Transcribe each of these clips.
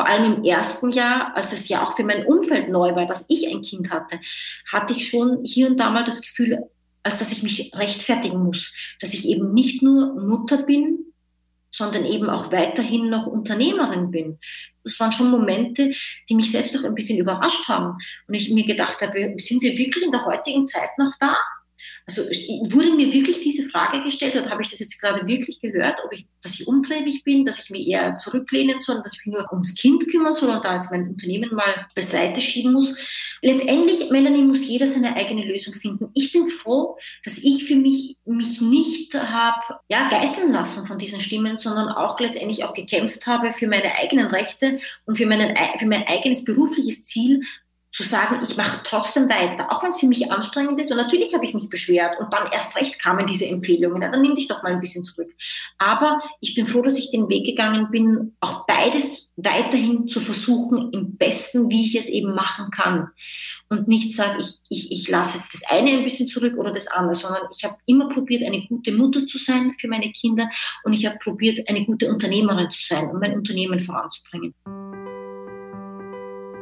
vor allem im ersten Jahr, als es ja auch für mein Umfeld neu war, dass ich ein Kind hatte, hatte ich schon hier und da mal das Gefühl, als dass ich mich rechtfertigen muss, dass ich eben nicht nur Mutter bin, sondern eben auch weiterhin noch Unternehmerin bin. Das waren schon Momente, die mich selbst auch ein bisschen überrascht haben. Und ich mir gedacht habe, sind wir wirklich in der heutigen Zeit noch da? Also wurde mir wirklich diese Frage gestellt oder habe ich das jetzt gerade wirklich gehört, ob ich, dass ich umtriebig bin, dass ich mich eher zurücklehnen soll, dass ich mich nur ums Kind kümmern soll und da jetzt mein Unternehmen mal beiseite schieben muss. Letztendlich, Melanie, muss jeder seine eigene Lösung finden. Ich bin froh, dass ich für mich mich nicht habe ja, geißeln lassen von diesen Stimmen, sondern auch letztendlich auch gekämpft habe für meine eigenen Rechte und für, meinen, für mein eigenes berufliches Ziel, zu sagen, ich mache trotzdem weiter, auch wenn es für mich anstrengend ist. Und natürlich habe ich mich beschwert und dann erst recht kamen diese Empfehlungen. Ja, dann nimm dich doch mal ein bisschen zurück. Aber ich bin froh, dass ich den Weg gegangen bin, auch beides weiterhin zu versuchen, im besten, wie ich es eben machen kann. Und nicht sage, ich, ich, ich lasse jetzt das eine ein bisschen zurück oder das andere, sondern ich habe immer probiert, eine gute Mutter zu sein für meine Kinder und ich habe probiert, eine gute Unternehmerin zu sein, um mein Unternehmen voranzubringen.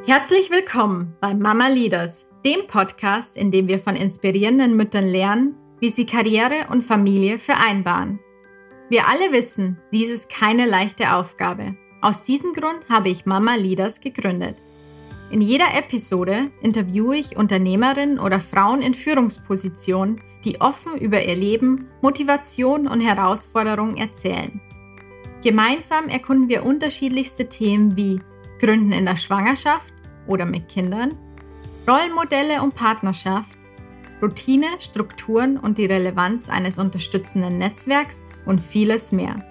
Herzlich willkommen bei Mama Leaders, dem Podcast, in dem wir von inspirierenden Müttern lernen, wie sie Karriere und Familie vereinbaren. Wir alle wissen, dies ist keine leichte Aufgabe. Aus diesem Grund habe ich Mama Leaders gegründet. In jeder Episode interviewe ich Unternehmerinnen oder Frauen in Führungspositionen, die offen über ihr Leben, Motivation und Herausforderungen erzählen. Gemeinsam erkunden wir unterschiedlichste Themen wie Gründen in der Schwangerschaft, oder mit Kindern, Rollenmodelle und Partnerschaft, Routine, Strukturen und die Relevanz eines unterstützenden Netzwerks und vieles mehr.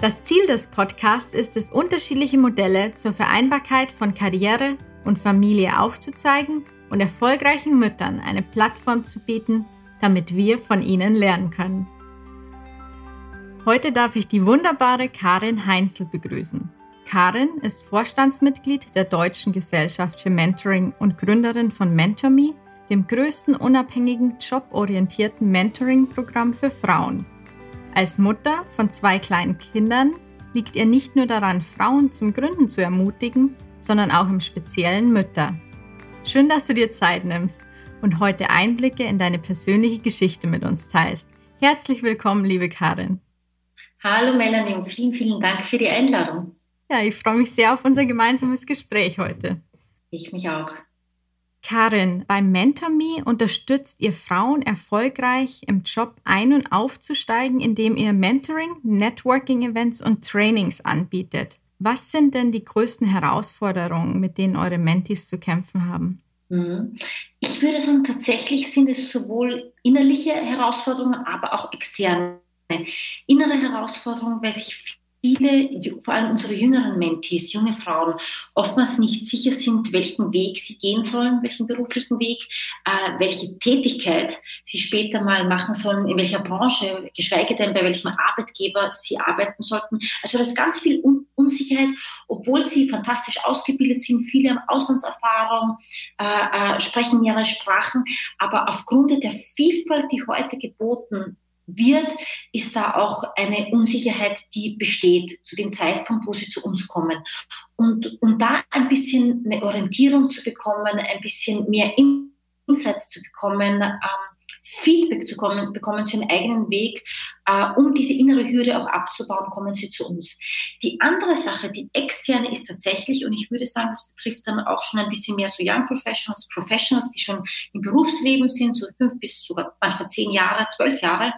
Das Ziel des Podcasts ist es, unterschiedliche Modelle zur Vereinbarkeit von Karriere und Familie aufzuzeigen und erfolgreichen Müttern eine Plattform zu bieten, damit wir von ihnen lernen können. Heute darf ich die wunderbare Karin Heinzel begrüßen. Karin ist Vorstandsmitglied der Deutschen Gesellschaft für Mentoring und Gründerin von MentorMe, dem größten unabhängigen joborientierten Mentoring-Programm für Frauen. Als Mutter von zwei kleinen Kindern liegt ihr nicht nur daran, Frauen zum Gründen zu ermutigen, sondern auch im speziellen Mütter. Schön, dass du dir Zeit nimmst und heute Einblicke in deine persönliche Geschichte mit uns teilst. Herzlich willkommen, liebe Karin. Hallo Melanie und vielen, vielen Dank für die Einladung. Ja, ich freue mich sehr auf unser gemeinsames Gespräch heute. Ich mich auch. Karin, bei MentorMe unterstützt ihr Frauen erfolgreich im Job ein- und aufzusteigen, indem ihr Mentoring, Networking-Events und Trainings anbietet. Was sind denn die größten Herausforderungen, mit denen eure Mentees zu kämpfen haben? Mhm. Ich würde sagen, tatsächlich sind es sowohl innerliche Herausforderungen, aber auch externe. Innere Herausforderungen, weil sich viele, vor allem unsere jüngeren Mentees, junge Frauen, oftmals nicht sicher sind, welchen Weg sie gehen sollen, welchen beruflichen Weg, äh, welche Tätigkeit sie später mal machen sollen, in welcher Branche, geschweige denn bei welchem Arbeitgeber sie arbeiten sollten. Also da ist ganz viel Un Unsicherheit, obwohl sie fantastisch ausgebildet sind, viele Auslandserfahrung, äh, äh, sprechen mehrere Sprachen, aber aufgrund der Vielfalt, die heute geboten wird, ist da auch eine Unsicherheit, die besteht zu dem Zeitpunkt, wo sie zu uns kommen. Und um da ein bisschen eine Orientierung zu bekommen, ein bisschen mehr Insights zu bekommen, ähm, Feedback zu kommen, bekommen zu ihrem eigenen Weg, äh, um diese innere Hürde auch abzubauen, kommen sie zu uns. Die andere Sache, die externe ist tatsächlich, und ich würde sagen, das betrifft dann auch schon ein bisschen mehr so Young Professionals, Professionals, die schon im Berufsleben sind, so fünf bis sogar manchmal zehn Jahre, zwölf Jahre,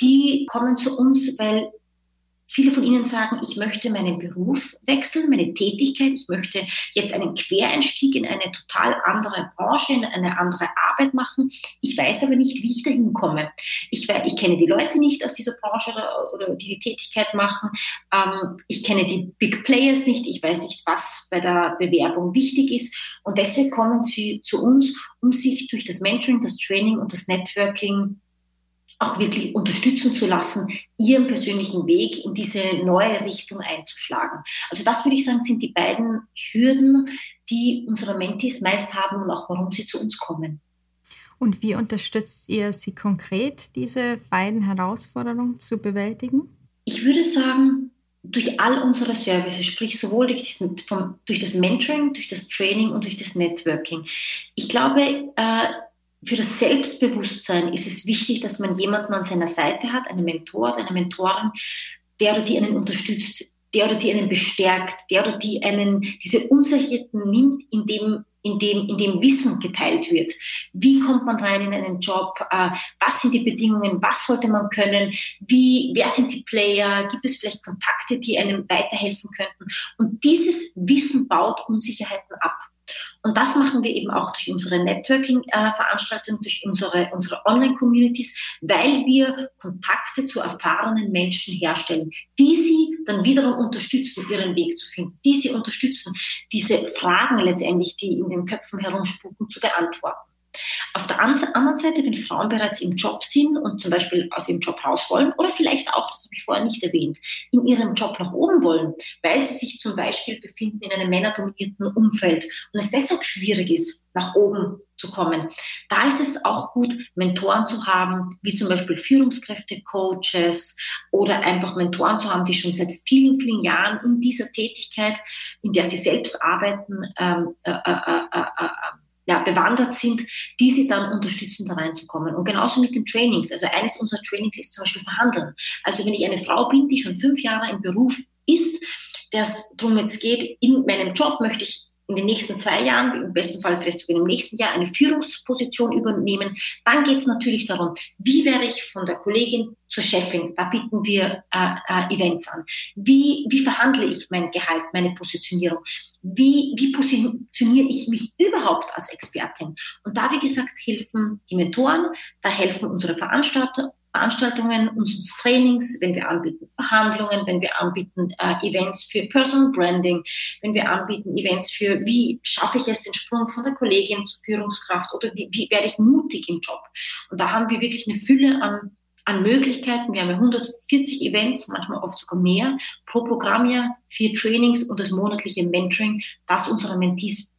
die kommen zu uns, weil Viele von Ihnen sagen, ich möchte meinen Beruf wechseln, meine Tätigkeit, ich möchte jetzt einen Quereinstieg in eine total andere Branche, in eine andere Arbeit machen. Ich weiß aber nicht, wie ich dahin komme. Ich, ich kenne die Leute nicht aus dieser Branche oder, oder die die Tätigkeit machen. Ähm, ich kenne die Big Players nicht. Ich weiß nicht, was bei der Bewerbung wichtig ist. Und deswegen kommen sie zu uns, um sich durch das Mentoring, das Training und das Networking auch wirklich unterstützen zu lassen, ihren persönlichen Weg in diese neue Richtung einzuschlagen. Also das würde ich sagen, sind die beiden Hürden, die unsere Mentis meist haben und auch warum sie zu uns kommen. Und wie unterstützt ihr sie konkret, diese beiden Herausforderungen zu bewältigen? Ich würde sagen, durch all unsere Services, sprich sowohl durch das, vom, durch das Mentoring, durch das Training und durch das Networking. Ich glaube, äh, für das Selbstbewusstsein ist es wichtig, dass man jemanden an seiner Seite hat, einen Mentor oder eine Mentorin, der oder die einen unterstützt, der oder die einen bestärkt, der oder die einen diese Unsicherheiten nimmt, indem in dem, in dem Wissen geteilt wird. Wie kommt man rein in einen Job? Äh, was sind die Bedingungen? Was sollte man können? Wie, wer sind die Player? Gibt es vielleicht Kontakte, die einem weiterhelfen könnten? Und dieses Wissen baut Unsicherheiten ab. Und das machen wir eben auch durch unsere Networking-Veranstaltungen, durch unsere, unsere Online-Communities, weil wir Kontakte zu erfahrenen Menschen herstellen, die sie dann wiederum unterstützen, ihren Weg zu finden, die sie unterstützen, diese Fragen letztendlich, die in den Köpfen herumspucken, zu beantworten. Auf der anderen Seite, wenn Frauen bereits im Job sind und zum Beispiel aus ihrem Job raus wollen oder vielleicht auch, das habe ich vorher nicht erwähnt, in ihrem Job nach oben wollen, weil sie sich zum Beispiel befinden in einem männerdominierten Umfeld und es deshalb schwierig ist, nach oben zu kommen. Da ist es auch gut, Mentoren zu haben, wie zum Beispiel Führungskräfte, Coaches oder einfach Mentoren zu haben, die schon seit vielen, vielen Jahren in dieser Tätigkeit, in der sie selbst arbeiten, ähm, äh, äh, äh, äh ja, bewandert sind, die sie dann unterstützen, da reinzukommen. Und genauso mit den Trainings. Also eines unserer Trainings ist zum Beispiel Verhandeln. Also wenn ich eine Frau bin, die schon fünf Jahre im Beruf ist, der es darum jetzt geht, in meinem Job möchte ich in den nächsten zwei Jahren, im besten Fall vielleicht sogar im nächsten Jahr, eine Führungsposition übernehmen, dann geht es natürlich darum, wie werde ich von der Kollegin zur Chefin? Da bieten wir äh, äh, Events an. Wie, wie verhandle ich mein Gehalt, meine Positionierung? Wie, wie positioniere ich mich überhaupt als Expertin? Und da, wie gesagt, helfen die Mentoren, da helfen unsere Veranstalter, Veranstaltungen, unseres Trainings, wenn wir anbieten Verhandlungen, wenn wir anbieten äh, Events für Personal Branding, wenn wir anbieten Events für, wie schaffe ich es, den Sprung von der Kollegin zur Führungskraft oder wie, wie werde ich mutig im Job. Und da haben wir wirklich eine Fülle an, an Möglichkeiten. Wir haben ja 140 Events, manchmal oft sogar mehr, pro Programmjahr, vier Trainings und das monatliche Mentoring, das unsere Mentees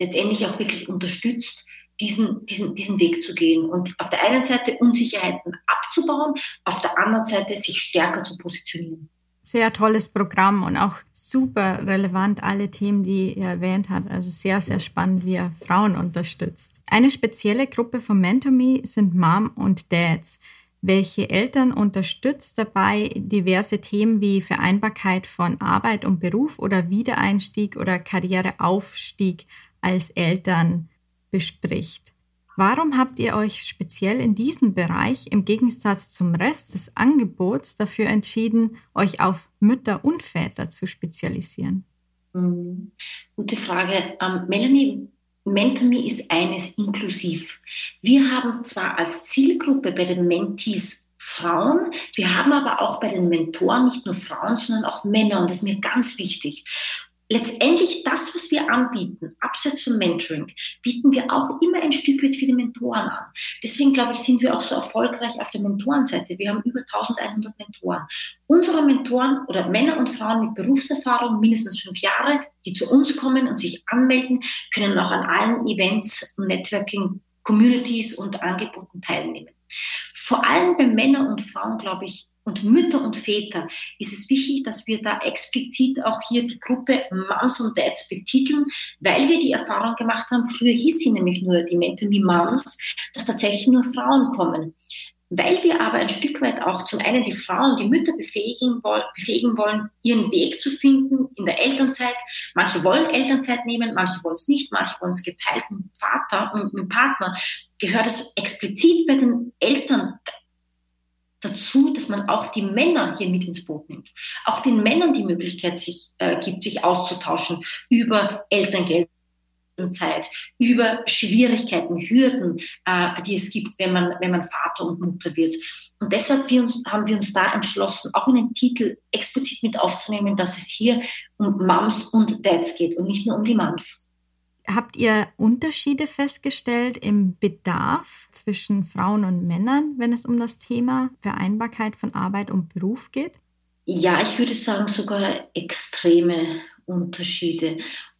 letztendlich auch wirklich unterstützt, diesen, diesen, diesen Weg zu gehen und auf der einen Seite Unsicherheiten abzubauen, auf der anderen Seite sich stärker zu positionieren. Sehr tolles Programm und auch super relevant alle Themen, die ihr erwähnt habt. Also sehr, sehr spannend, wie ihr Frauen unterstützt. Eine spezielle Gruppe von MentorMe sind Mom und Dads welche Eltern unterstützt dabei, diverse Themen wie Vereinbarkeit von Arbeit und Beruf oder Wiedereinstieg oder Karriereaufstieg als Eltern bespricht. Warum habt ihr euch speziell in diesem Bereich im Gegensatz zum Rest des Angebots dafür entschieden, euch auf Mütter und Väter zu spezialisieren? Mhm. Gute Frage. Ähm, Melanie, MentorMe ist eines inklusiv. Wir haben zwar als Zielgruppe bei den Mentees Frauen, wir haben aber auch bei den Mentoren nicht nur Frauen, sondern auch Männer und das ist mir ganz wichtig letztendlich das, was wir anbieten, abseits vom Mentoring, bieten wir auch immer ein Stück weit für die Mentoren an. Deswegen, glaube ich, sind wir auch so erfolgreich auf der Mentorenseite. Wir haben über 1100 Mentoren. Unsere Mentoren oder Männer und Frauen mit Berufserfahrung, mindestens fünf Jahre, die zu uns kommen und sich anmelden, können auch an allen Events und Networking Communities und Angeboten teilnehmen. Vor allem bei Männern und Frauen, glaube ich, und Mütter und Väter ist es wichtig, dass wir da explizit auch hier die Gruppe Moms und Dads betiteln, weil wir die Erfahrung gemacht haben, früher hieß sie nämlich nur die Mentor Me Moms, dass tatsächlich nur Frauen kommen. Weil wir aber ein Stück weit auch zum einen die Frauen, die Mütter befähigen, befähigen wollen, ihren Weg zu finden in der Elternzeit. Manche wollen Elternzeit nehmen, manche wollen es nicht, manche wollen es geteilt mit Vater und mit Partner. Gehört es explizit bei den Eltern dazu, dass man auch die Männer hier mit ins Boot nimmt. Auch den Männern die Möglichkeit sich, äh, gibt, sich auszutauschen über Elterngeld. Zeit, über Schwierigkeiten, Hürden, äh, die es gibt, wenn man, wenn man Vater und Mutter wird. Und deshalb wir uns, haben wir uns da entschlossen, auch in den Titel explizit mit aufzunehmen, dass es hier um Moms und Dads geht und nicht nur um die Moms. Habt ihr Unterschiede festgestellt im Bedarf zwischen Frauen und Männern, wenn es um das Thema Vereinbarkeit von Arbeit und Beruf geht? Ja, ich würde sagen sogar extreme Unterschiede.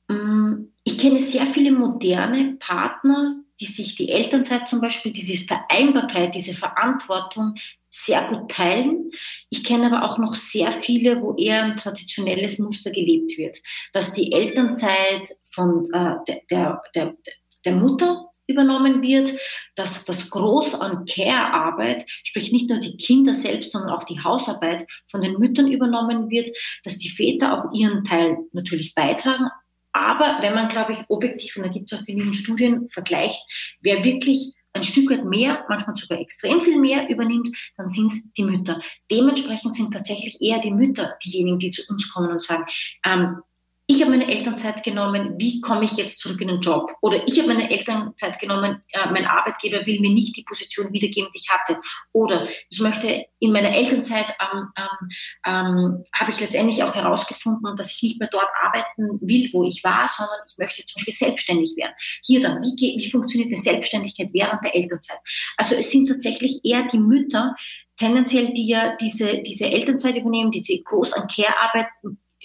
Mm, ich kenne sehr viele moderne Partner, die sich die Elternzeit zum Beispiel, diese Vereinbarkeit, diese Verantwortung sehr gut teilen. Ich kenne aber auch noch sehr viele, wo eher ein traditionelles Muster gelebt wird, dass die Elternzeit von äh, der, der, der Mutter übernommen wird, dass das Groß an Care-Arbeit, sprich nicht nur die Kinder selbst, sondern auch die Hausarbeit von den Müttern übernommen wird, dass die Väter auch ihren Teil natürlich beitragen. Aber wenn man, glaube ich, objektiv, und da gibt es auch genügend Studien, vergleicht, wer wirklich ein Stück weit mehr, manchmal sogar extrem viel mehr übernimmt, dann sind es die Mütter. Dementsprechend sind tatsächlich eher die Mütter diejenigen, die zu uns kommen und sagen, ähm, ich habe meine Elternzeit genommen, wie komme ich jetzt zurück in den Job? Oder ich habe meine Elternzeit genommen, äh, mein Arbeitgeber will mir nicht die Position wiedergeben, die ich hatte. Oder ich möchte in meiner Elternzeit, ähm, ähm, ähm, habe ich letztendlich auch herausgefunden, dass ich nicht mehr dort arbeiten will, wo ich war, sondern ich möchte zum Beispiel selbstständig werden. Hier dann, wie, geht, wie funktioniert eine Selbstständigkeit während der Elternzeit? Also es sind tatsächlich eher die Mütter, tendenziell, die ja diese, diese Elternzeit übernehmen, diese Groß- an Care-Arbeit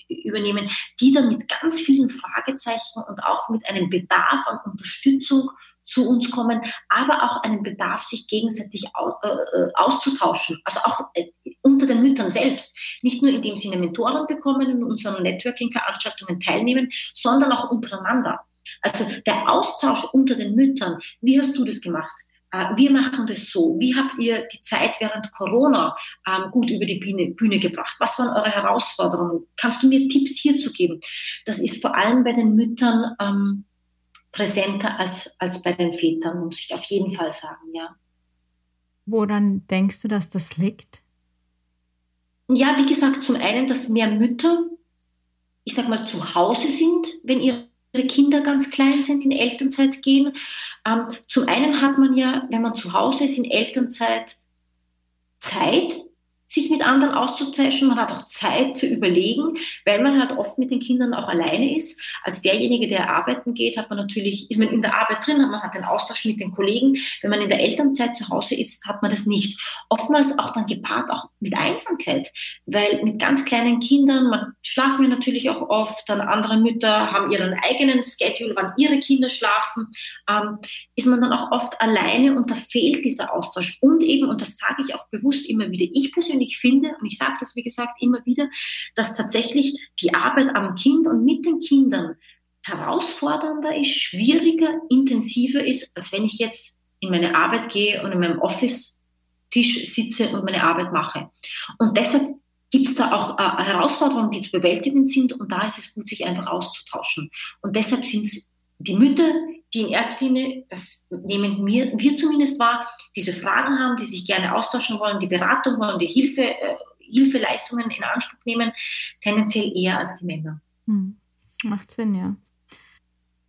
übernehmen, die dann mit ganz vielen Fragezeichen und auch mit einem Bedarf an Unterstützung zu uns kommen, aber auch einen Bedarf, sich gegenseitig äh, äh, auszutauschen. Also auch äh, unter den Müttern selbst. Nicht nur indem sie eine Mentorin bekommen und unseren Networking-Veranstaltungen teilnehmen, sondern auch untereinander. Also der Austausch unter den Müttern. Wie hast du das gemacht? Äh, wir machen das so. Wie habt ihr die Zeit während Corona ähm, gut über die Bühne, Bühne, gebracht? Was waren eure Herausforderungen? Kannst du mir Tipps hierzu geben? Das ist vor allem bei den Müttern ähm, präsenter als, als bei den Vätern, muss ich auf jeden Fall sagen, ja. Woran denkst du, dass das liegt? Ja, wie gesagt, zum einen, dass mehr Mütter, ich sag mal, zu Hause sind, wenn ihre Kinder ganz klein sind, in Elternzeit gehen. Ähm, zum einen hat man ja, wenn man zu Hause ist, in Elternzeit Zeit, sich mit anderen auszutauschen. Man hat auch Zeit zu überlegen, weil man halt oft mit den Kindern auch alleine ist. Als derjenige, der arbeiten geht, hat man natürlich, ist man in der Arbeit drin, man hat den Austausch mit den Kollegen. Wenn man in der Elternzeit zu Hause ist, hat man das nicht. Oftmals auch dann gepaart auch mit Einsamkeit, weil mit ganz kleinen Kindern, man schlafen wir natürlich auch oft, dann andere Mütter haben ihren eigenen Schedule, wann ihre Kinder schlafen, ähm, ist man dann auch oft alleine und da fehlt dieser Austausch. Und eben, und das sage ich auch bewusst immer wieder, ich persönlich persönlich finde, und ich sage das wie gesagt immer wieder, dass tatsächlich die Arbeit am Kind und mit den Kindern herausfordernder ist, schwieriger, intensiver ist, als wenn ich jetzt in meine Arbeit gehe und in meinem Office-Tisch sitze und meine Arbeit mache. Und deshalb gibt es da auch äh, Herausforderungen, die zu bewältigen sind und da ist es gut, sich einfach auszutauschen. Und deshalb sind es die Mütter, die in erster Linie, das nehmen wir, wir zumindest wahr, diese Fragen haben, die sich gerne austauschen wollen, die Beratung wollen, die Hilfe, äh, Hilfeleistungen in Anspruch nehmen, tendenziell eher als die Männer. Hm. Macht Sinn, ja.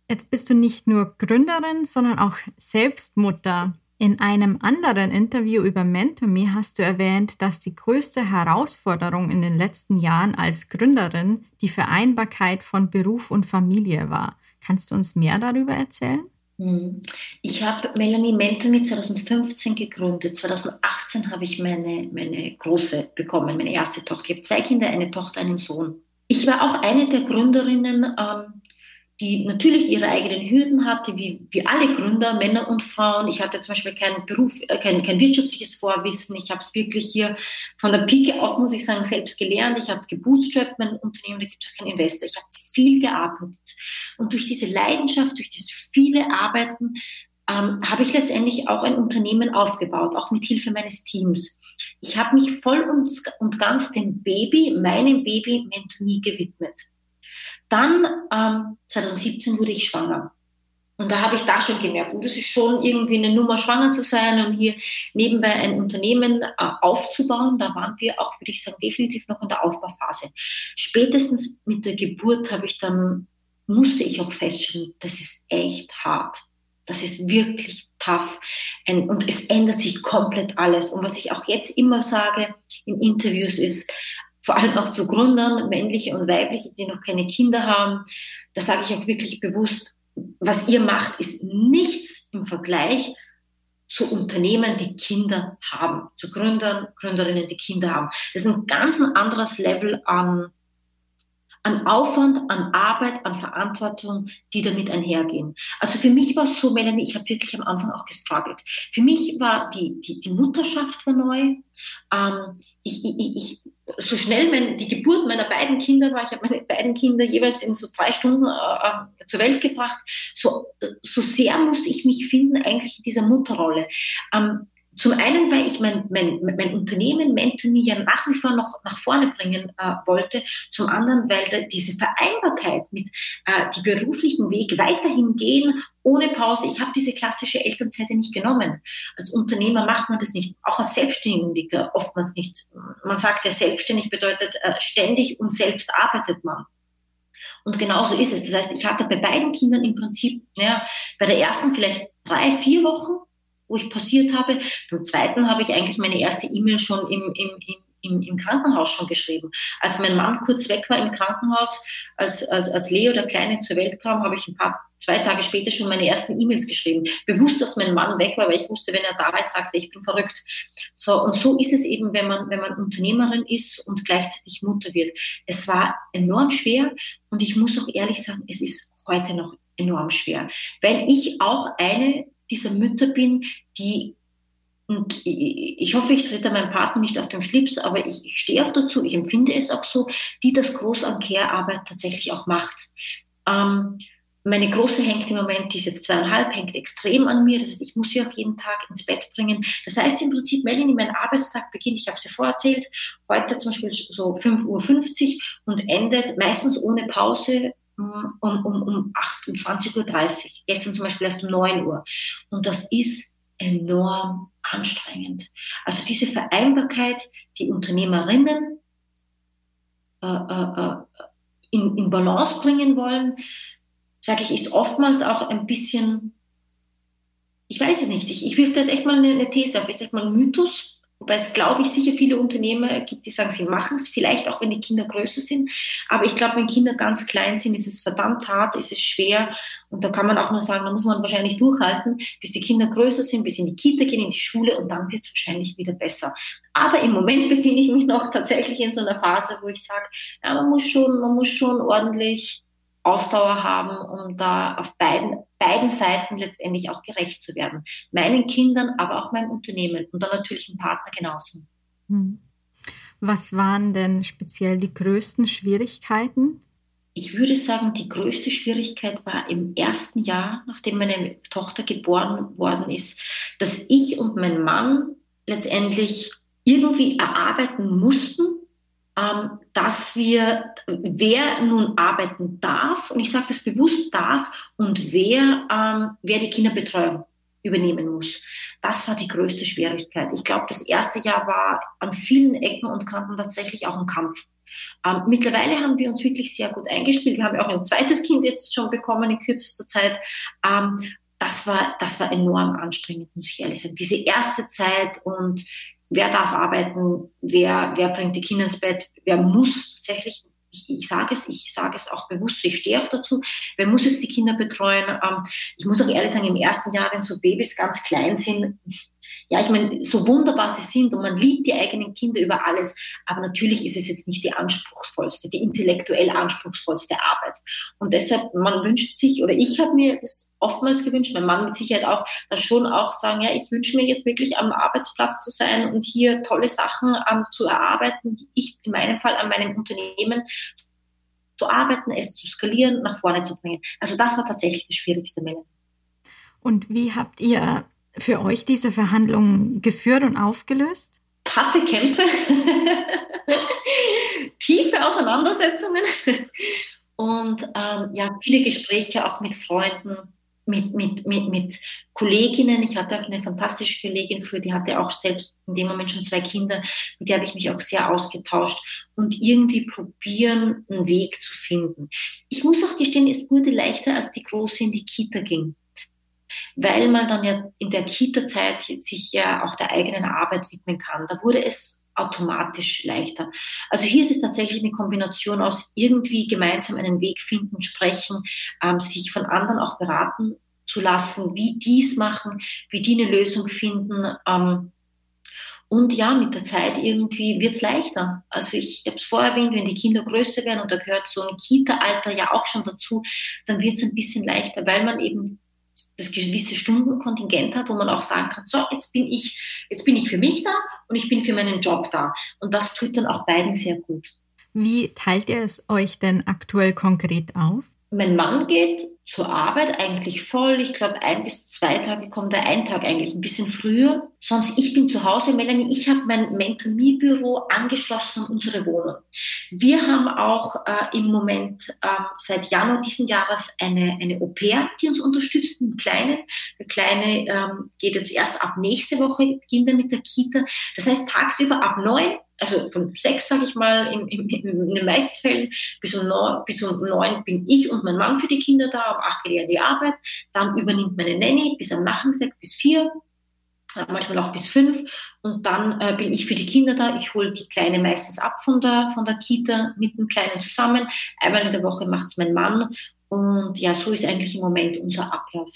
Jetzt bist du nicht nur Gründerin, sondern auch selbst Mutter. In einem anderen Interview über MentorMe hast du erwähnt, dass die größte Herausforderung in den letzten Jahren als Gründerin die Vereinbarkeit von Beruf und Familie war. Kannst du uns mehr darüber erzählen? Hm. Ich habe Melanie Mentomy 2015 gegründet. 2018 habe ich meine, meine große bekommen, meine erste Tochter. Ich habe zwei Kinder, eine Tochter, einen Sohn. Ich war auch eine der Gründerinnen ähm, die natürlich ihre eigenen Hürden hatte, wie, wie alle Gründer, Männer und Frauen. Ich hatte zum Beispiel kein Beruf, äh, kein, kein wirtschaftliches Vorwissen. Ich habe es wirklich hier von der Pike auf, muss ich sagen, selbst gelernt. Ich habe gebootstrapped mein Unternehmen, da gibt es auch keinen Investor. Ich habe viel gearbeitet. Und durch diese Leidenschaft, durch dieses viele Arbeiten, ähm, habe ich letztendlich auch ein Unternehmen aufgebaut, auch mit Hilfe meines Teams. Ich habe mich voll und, und ganz dem Baby, meinem Baby Mentonie gewidmet. Dann ähm, 2017 wurde ich schwanger. Und da habe ich da schon gemerkt, das ist schon irgendwie eine Nummer, schwanger zu sein und hier nebenbei ein Unternehmen äh, aufzubauen. Da waren wir auch, würde ich sagen, definitiv noch in der Aufbauphase. Spätestens mit der Geburt habe ich dann, musste ich auch feststellen, das ist echt hart. Das ist wirklich tough. und es ändert sich komplett alles. Und was ich auch jetzt immer sage in Interviews ist, vor allem auch zu Gründern, männliche und weibliche, die noch keine Kinder haben. Da sage ich auch wirklich bewusst, was ihr macht, ist nichts im Vergleich zu Unternehmen, die Kinder haben, zu Gründern, Gründerinnen, die Kinder haben. Das ist ein ganz anderes Level an, an Aufwand, an Arbeit, an Verantwortung, die damit einhergehen. Also für mich war es so, Melanie, ich habe wirklich am Anfang auch gestruggelt. Für mich war die, die, die Mutterschaft war neu. Ähm, ich, ich, ich, so schnell mein, die Geburt meiner beiden Kinder war, ich habe meine beiden Kinder jeweils in so drei Stunden äh, äh zur Welt gebracht, so, so sehr musste ich mich finden eigentlich in dieser Mutterrolle. Ähm, zum einen, weil ich mein, mein, mein Unternehmen Mentomy ja nach wie vor noch nach vorne bringen äh, wollte. Zum anderen, weil da diese Vereinbarkeit mit äh, die beruflichen Weg weiterhin gehen ohne Pause. Ich habe diese klassische Elternzeit nicht genommen. Als Unternehmer macht man das nicht, auch als Selbstständiger oftmals nicht. Man sagt ja, selbstständig bedeutet äh, ständig und selbst arbeitet man. Und genau so ist es. Das heißt, ich hatte bei beiden Kindern im Prinzip, ja, bei der ersten vielleicht drei, vier Wochen wo ich pausiert habe. Beim zweiten habe ich eigentlich meine erste E-Mail schon im, im, im, im Krankenhaus schon geschrieben. Als mein Mann kurz weg war im Krankenhaus, als, als, als Leo, der Kleine, zur Welt kam, habe ich ein paar, zwei Tage später schon meine ersten E-Mails geschrieben. Bewusst, dass mein Mann weg war, weil ich wusste, wenn er da ist, sagte ich bin verrückt. So, und so ist es eben, wenn man, wenn man Unternehmerin ist und gleichzeitig Mutter wird. Es war enorm schwer und ich muss auch ehrlich sagen, es ist heute noch enorm schwer, weil ich auch eine dieser Mütter bin, die und ich hoffe, ich trete meinem Partner nicht auf den Schlips, aber ich, ich stehe auch dazu, ich empfinde es auch so, die das Groß an Care-Arbeit tatsächlich auch macht. Ähm, meine Große hängt im Moment, die ist jetzt zweieinhalb, hängt extrem an mir. Das heißt, ich muss sie auch jeden Tag ins Bett bringen. Das heißt im Prinzip, Melanie, mein Arbeitstag beginnt, ich habe sie vorerzählt, heute zum Beispiel so 5.50 Uhr und endet meistens ohne Pause um, um, um 28.30 Uhr. Gestern zum Beispiel erst um 9 Uhr. Und das ist enorm anstrengend. Also diese Vereinbarkeit, die Unternehmerinnen äh, äh, äh, in, in Balance bringen wollen, sage ich, ist oftmals auch ein bisschen, ich weiß es nicht, ich, ich wirf da jetzt echt mal eine, eine These auf, ist echt mal Mythos, Wobei es, glaube ich, sicher viele Unternehmer gibt, die sagen, sie machen es, vielleicht auch, wenn die Kinder größer sind. Aber ich glaube, wenn Kinder ganz klein sind, ist es verdammt hart, ist es schwer. Und da kann man auch nur sagen, da muss man wahrscheinlich durchhalten, bis die Kinder größer sind, bis in die Kita gehen, in die Schule und dann wird es wahrscheinlich wieder besser. Aber im Moment befinde ich mich noch tatsächlich in so einer Phase, wo ich sage, ja, man muss schon, man muss schon ordentlich Ausdauer haben, um da auf beiden, beiden Seiten letztendlich auch gerecht zu werden. Meinen Kindern, aber auch meinem Unternehmen und dann natürlich dem Partner genauso. Hm. Was waren denn speziell die größten Schwierigkeiten? Ich würde sagen, die größte Schwierigkeit war im ersten Jahr, nachdem meine Tochter geboren worden ist, dass ich und mein Mann letztendlich irgendwie erarbeiten mussten, dass wir, wer nun arbeiten darf, und ich sage das bewusst darf, und wer, ähm, wer die Kinderbetreuung übernehmen muss. Das war die größte Schwierigkeit. Ich glaube, das erste Jahr war an vielen Ecken und Kanten tatsächlich auch ein Kampf. Ähm, mittlerweile haben wir uns wirklich sehr gut eingespielt. Wir haben auch ein zweites Kind jetzt schon bekommen in kürzester Zeit. Ähm, das war, das war enorm anstrengend, muss ich ehrlich sagen. Diese erste Zeit und wer darf arbeiten, wer, wer bringt die Kinder ins Bett, wer muss tatsächlich, ich, ich sage es, ich sage es auch bewusst, ich stehe auch dazu, wer muss jetzt die Kinder betreuen. Ähm, ich muss auch ehrlich sagen, im ersten Jahr, wenn so Babys ganz klein sind, ja, ich meine, so wunderbar sie sind und man liebt die eigenen Kinder über alles, aber natürlich ist es jetzt nicht die anspruchsvollste, die intellektuell anspruchsvollste Arbeit. Und deshalb, man wünscht sich, oder ich habe mir das oftmals gewünscht, mein Mann mit Sicherheit auch, dass schon auch sagen, ja, ich wünsche mir jetzt wirklich am Arbeitsplatz zu sein und hier tolle Sachen ähm, zu erarbeiten, die ich in meinem Fall an meinem Unternehmen zu arbeiten, es zu skalieren, nach vorne zu bringen. Also das war tatsächlich das Schwierigste, Melanie. Und wie habt ihr für euch diese Verhandlungen geführt und aufgelöst? Taffe Kämpfe, tiefe Auseinandersetzungen und ähm, ja, viele Gespräche auch mit Freunden, mit, mit, mit, mit Kolleginnen. Ich hatte auch eine fantastische Kollegin früher, die hatte auch selbst in dem Moment schon zwei Kinder, mit der habe ich mich auch sehr ausgetauscht und irgendwie probieren, einen Weg zu finden. Ich muss auch gestehen, es wurde leichter, als die Große in die Kita ging weil man dann ja in der Kita-Zeit sich ja auch der eigenen Arbeit widmen kann. Da wurde es automatisch leichter. Also hier ist es tatsächlich eine Kombination aus irgendwie gemeinsam einen Weg finden, sprechen, ähm, sich von anderen auch beraten zu lassen, wie die es machen, wie die eine Lösung finden. Ähm, Und ja, mit der Zeit irgendwie wird es leichter. Also ich habe es vorher erwähnt, wenn die Kinder größer werden und da gehört so ein Kita-Alter ja auch schon dazu, dann wird es ein bisschen leichter, weil man eben das gewisse Stundenkontingent hat, wo man auch sagen kann, so, jetzt bin ich, jetzt bin ich für mich da und ich bin für meinen Job da. Und das tut dann auch beiden sehr gut. Wie teilt ihr es euch denn aktuell konkret auf? Mein Mann geht zur Arbeit eigentlich voll. Ich glaube, ein bis zwei Tage kommt er, ein Tag eigentlich ein bisschen früher. Sonst, ich bin zu Hause. Melanie, ich habe mein Mentonie-Büro angeschlossen an unsere Wohnung. Wir haben auch äh, im Moment äh, seit Januar diesen Jahres eine, eine Au-pair, die uns unterstützt, einen Kleinen. Der Kleine ähm, geht jetzt erst ab nächste Woche, Kinder mit der Kita. Das heißt, tagsüber ab neun also von sechs, sage ich mal, in, in, in, den meisten Fällen, bis um, neun, bis um neun bin ich und mein Mann für die Kinder da, um acht gehe ich an die Arbeit, dann übernimmt meine Nanny bis am Nachmittag bis vier, äh, manchmal auch bis fünf und dann äh, bin ich für die Kinder da. Ich hole die Kleine meistens ab von der, von der Kita mit dem Kleinen zusammen. Einmal in der Woche macht es mein Mann und ja, so ist eigentlich im Moment unser Ablauf.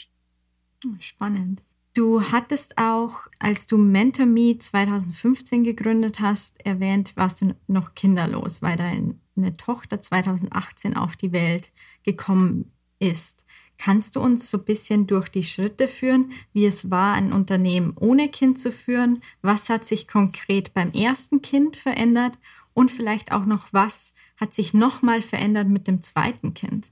Spannend. Du hattest auch, als du Mentor Me 2015 gegründet hast, erwähnt, warst du noch kinderlos, weil deine Tochter 2018 auf die Welt gekommen ist. Kannst du uns so ein bisschen durch die Schritte führen, wie es war, ein Unternehmen ohne Kind zu führen? Was hat sich konkret beim ersten Kind verändert? Und vielleicht auch noch, was hat sich nochmal verändert mit dem zweiten Kind?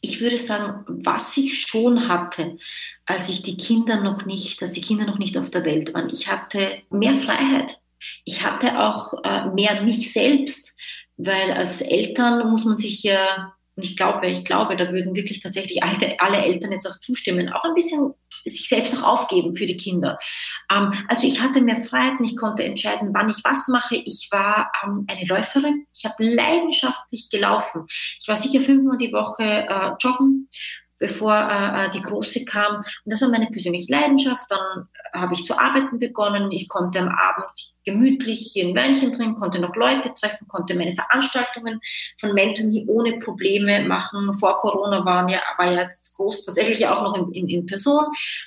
Ich würde sagen, was ich schon hatte, als ich die Kinder noch nicht, als die Kinder noch nicht auf der Welt waren. Ich hatte mehr Freiheit. Ich hatte auch äh, mehr mich selbst, weil als Eltern muss man sich ja, und ich glaube, ich glaube, da würden wirklich tatsächlich alle, alle Eltern jetzt auch zustimmen, auch ein bisschen sich selbst auch aufgeben für die Kinder. Ähm, also ich hatte mehr Freiheiten, ich konnte entscheiden, wann ich was mache. Ich war ähm, eine Läuferin, ich habe leidenschaftlich gelaufen. Ich war sicher fünfmal die Woche äh, joggen bevor äh, äh, die Große kam. Und das war meine persönliche Leidenschaft. Dann habe ich zu arbeiten begonnen. Ich konnte am Abend gemütlich hier ein Weinchen trinken, konnte noch Leute treffen, konnte meine Veranstaltungen von Mentoring ohne Probleme machen. Vor Corona waren ja, war ja das groß tatsächlich auch noch in, in, in Person.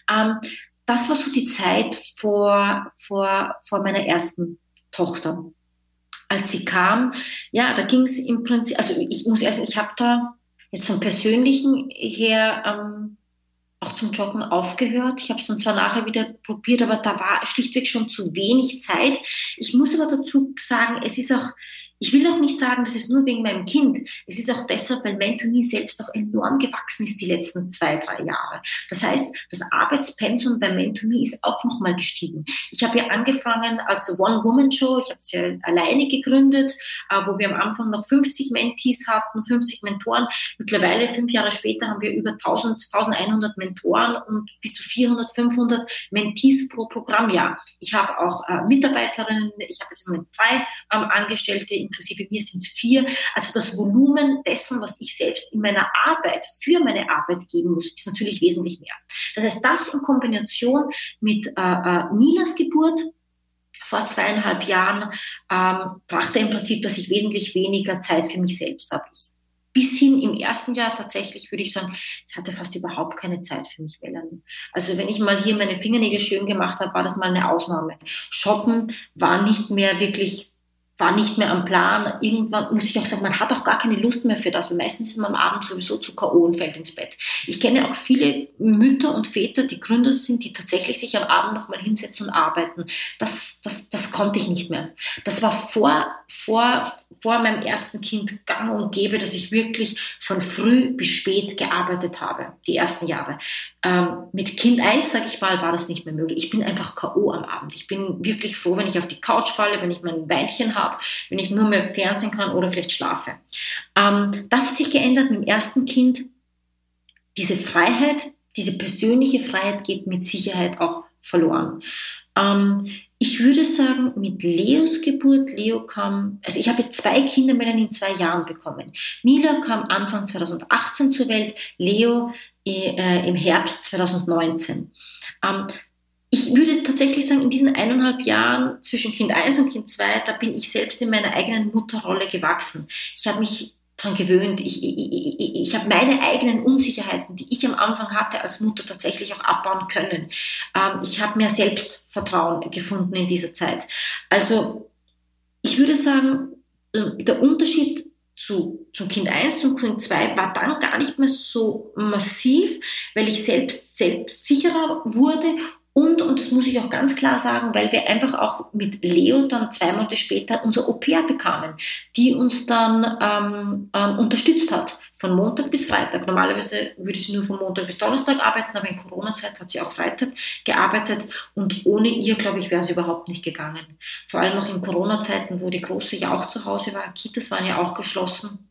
Ähm, das war so die Zeit vor, vor, vor meiner ersten Tochter. Als sie kam, ja, da ging es im Prinzip, also ich muss erst, ich habe da jetzt vom Persönlichen her ähm, auch zum Joggen aufgehört. Ich habe es dann zwar nachher wieder probiert, aber da war schlichtweg schon zu wenig Zeit. Ich muss aber dazu sagen, es ist auch ich will auch nicht sagen, das ist nur wegen meinem Kind. Es ist auch deshalb, weil Mentonie selbst auch enorm gewachsen ist die letzten zwei, drei Jahre. Das heißt, das Arbeitspensum bei Mentonie ist auch nochmal gestiegen. Ich habe ja angefangen als One-Woman-Show. Ich habe es ja alleine gegründet, äh, wo wir am Anfang noch 50 Mentees hatten, 50 Mentoren. Mittlerweile, fünf Jahre später, haben wir über 1000, 1100 Mentoren und bis zu 400, 500 Mentees pro Programmjahr. Ich habe auch äh, Mitarbeiterinnen, ich habe jetzt im Moment drei ähm, Angestellte inklusive mir sind es vier. Also das Volumen dessen, was ich selbst in meiner Arbeit für meine Arbeit geben muss, ist natürlich wesentlich mehr. Das heißt, das in Kombination mit äh, äh, Nilas Geburt, vor zweieinhalb Jahren ähm, brachte im Prinzip, dass ich wesentlich weniger Zeit für mich selbst habe. bis hin im ersten Jahr tatsächlich würde ich sagen, ich hatte fast überhaupt keine Zeit für mich, Melanie. Also wenn ich mal hier meine Fingernägel schön gemacht habe, war das mal eine Ausnahme. Shoppen war nicht mehr wirklich war nicht mehr am Plan. Irgendwann muss ich auch sagen, man hat auch gar keine Lust mehr für das, weil meistens ist man am Abend sowieso zu K.O. und fällt ins Bett. Ich kenne auch viele Mütter und Väter, die Gründer sind, die tatsächlich sich am Abend nochmal hinsetzen und arbeiten. Das, das, das konnte ich nicht mehr. Das war vor, vor, vor meinem ersten Kind gang und gäbe, dass ich wirklich von früh bis spät gearbeitet habe, die ersten Jahre. Ähm, mit Kind eins, sage ich mal, war das nicht mehr möglich. Ich bin einfach K.O. am Abend. Ich bin wirklich froh, wenn ich auf die Couch falle, wenn ich mein Weinchen habe habe, wenn ich nur mehr Fernsehen kann oder vielleicht schlafe. Ähm, das hat sich geändert mit dem ersten Kind. Diese Freiheit, diese persönliche Freiheit geht mit Sicherheit auch verloren. Ähm, ich würde sagen, mit Leos Geburt, Leo kam, also ich habe zwei Kinder mit in zwei Jahren bekommen. Mila kam Anfang 2018 zur Welt, Leo äh, im Herbst 2019. Ähm, ich würde tatsächlich sagen, in diesen eineinhalb Jahren zwischen Kind 1 und Kind 2, da bin ich selbst in meiner eigenen Mutterrolle gewachsen. Ich habe mich dran gewöhnt. Ich, ich, ich, ich habe meine eigenen Unsicherheiten, die ich am Anfang hatte als Mutter, tatsächlich auch abbauen können. Ähm, ich habe mehr Selbstvertrauen gefunden in dieser Zeit. Also ich würde sagen, äh, der Unterschied zu, zum Kind 1, zum Kind 2 war dann gar nicht mehr so massiv, weil ich selbst selbstsicherer wurde und, und das muss ich auch ganz klar sagen, weil wir einfach auch mit Leo dann zwei Monate später unser Au-pair bekamen, die uns dann ähm, ähm, unterstützt hat, von Montag bis Freitag. Normalerweise würde sie nur von Montag bis Donnerstag arbeiten, aber in Corona-Zeit hat sie auch Freitag gearbeitet und ohne ihr, glaube ich, wäre sie überhaupt nicht gegangen. Vor allem auch in Corona-Zeiten, wo die Große ja auch zu Hause war, Kitas waren ja auch geschlossen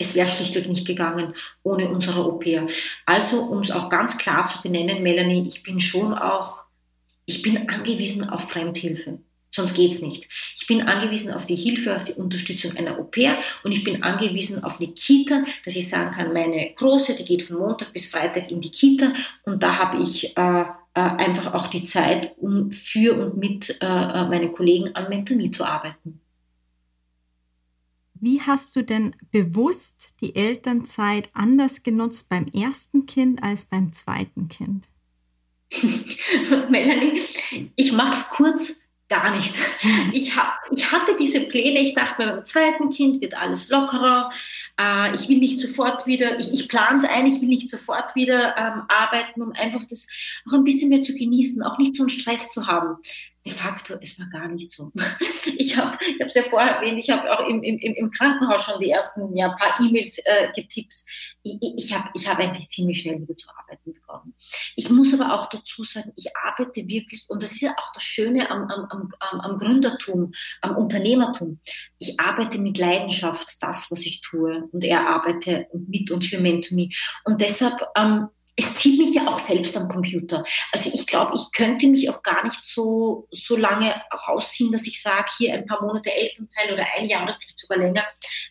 es wäre schlichtweg nicht gegangen ohne unsere Au-pair. Also, um es auch ganz klar zu benennen, Melanie, ich bin schon auch, ich bin angewiesen auf Fremdhilfe. Sonst geht's nicht. Ich bin angewiesen auf die Hilfe, auf die Unterstützung einer Au-pair und ich bin angewiesen auf eine Kita, dass ich sagen kann, meine Große, die geht von Montag bis Freitag in die Kita und da habe ich äh, äh, einfach auch die Zeit, um für und mit äh, äh meinen Kollegen an Mentonie zu arbeiten. Wie hast du denn bewusst die Elternzeit anders genutzt beim ersten Kind als beim zweiten Kind? Melanie, ich mache es kurz, gar nicht. Ich, hab, ich hatte diese Pläne, ich dachte beim zweiten Kind wird alles lockerer, äh, ich will nicht sofort wieder, ich, ich plane es ein, ich will nicht sofort wieder ähm, arbeiten, um einfach das auch ein bisschen mehr zu genießen, auch nicht so einen Stress zu haben de facto, es war gar nicht so. Ich habe es ja vorher erwähnt, ich habe auch im, im, im Krankenhaus schon die ersten ja, paar E-Mails äh, getippt. Ich, ich habe ich hab eigentlich ziemlich schnell wieder zu arbeiten begonnen. Ich muss aber auch dazu sagen, ich arbeite wirklich, und das ist ja auch das Schöne am, am, am, am Gründertum, am Unternehmertum. Ich arbeite mit Leidenschaft das, was ich tue. Und er arbeitet mit und für Mentomy. Und deshalb ähm, es zieht mich ja auch selbst am Computer. Also ich glaube, ich könnte mich auch gar nicht so, so lange rausziehen, dass ich sage, hier ein paar Monate Elternteil oder ein Jahr oder vielleicht sogar länger,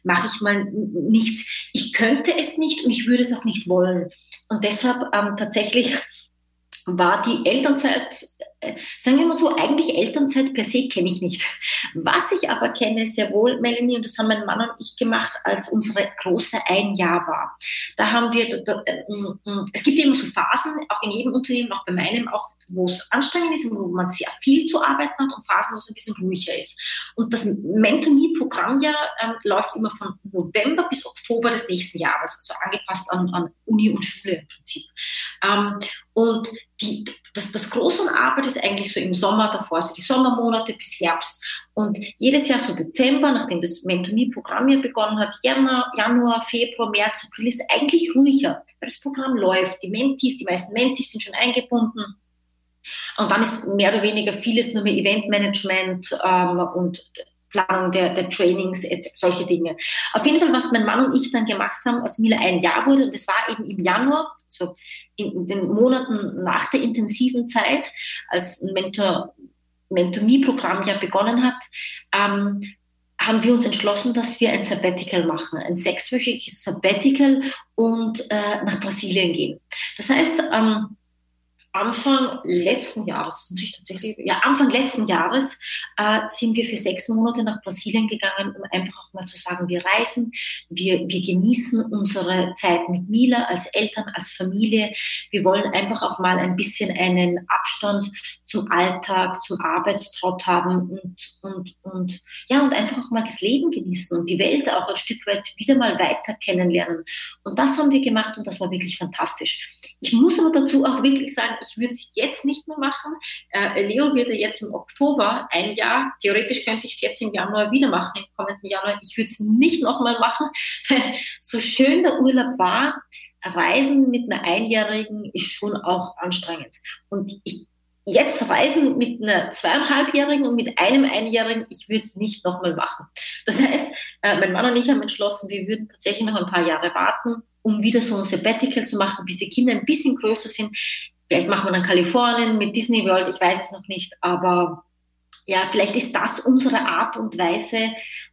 mache ich mal nichts. Ich könnte es nicht und ich würde es auch nicht wollen. Und deshalb ähm, tatsächlich war die Elternzeit sagen wir mal so, eigentlich Elternzeit per se kenne ich nicht. Was ich aber kenne sehr wohl, Melanie, und das haben mein Mann und ich gemacht, als unsere Große ein Jahr war. Da haben wir, da, äh, es gibt immer so Phasen, auch in jedem Unternehmen, auch bei meinem, auch wo es anstrengend ist, wo man sehr viel zu arbeiten hat und Phasen, wo es ein bisschen ruhiger ist. Und das Mentor-Me-Programm ja ähm, läuft immer von November bis Oktober des nächsten Jahres, also angepasst an, an Uni und Schule im Prinzip. Ähm, und die, das, das Große Arbeit ist eigentlich so im Sommer davor, also die Sommermonate bis Herbst. Und jedes Jahr so Dezember, nachdem das Mentonie-Programm hier begonnen hat, Januar, Januar, Februar, März, April ist eigentlich ruhiger, weil das Programm läuft. Die Mentis, die meisten Mentis sind schon eingebunden. Und dann ist mehr oder weniger vieles nur mehr Eventmanagement ähm, und Planung der, der Trainings, solche Dinge. Auf jeden Fall, was mein Mann und ich dann gemacht haben, als Mila ein Jahr wurde, und das war eben im Januar, so in, den Monaten nach der intensiven Zeit, als ein Mentor, Mentor-Me-Programm ja begonnen hat, ähm, haben wir uns entschlossen, dass wir ein Sabbatical machen, ein sechswöchiges Sabbatical und äh, nach Brasilien gehen. Das heißt, ähm, Anfang letzten Jahres, muss ich tatsächlich, ja, Anfang letzten Jahres äh, sind wir für sechs Monate nach Brasilien gegangen, um einfach auch mal zu sagen, wir reisen, wir, wir genießen unsere Zeit mit Mila als Eltern, als Familie. Wir wollen einfach auch mal ein bisschen einen Abstand zum Alltag, zum Arbeitstrott haben und, und, und, ja, und einfach auch mal das Leben genießen und die Welt auch ein Stück weit wieder mal weiter kennenlernen. Und das haben wir gemacht und das war wirklich fantastisch. Ich muss aber dazu auch wirklich sagen, ich würde es jetzt nicht mehr machen. Äh, Leo wird ja jetzt im Oktober ein Jahr. Theoretisch könnte ich es jetzt im Januar wieder machen, im kommenden Januar. Ich würde es nicht nochmal machen, so schön der Urlaub war, Reisen mit einer Einjährigen ist schon auch anstrengend. Und ich, jetzt reisen mit einer zweieinhalbjährigen und mit einem Einjährigen, ich würde es nicht nochmal machen. Das heißt, äh, mein Mann und ich haben entschlossen, wir würden tatsächlich noch ein paar Jahre warten, um wieder so ein Sabbatical zu machen, bis die Kinder ein bisschen größer sind. Vielleicht machen wir dann Kalifornien mit Disney World, ich weiß es noch nicht, aber ja, vielleicht ist das unsere Art und Weise,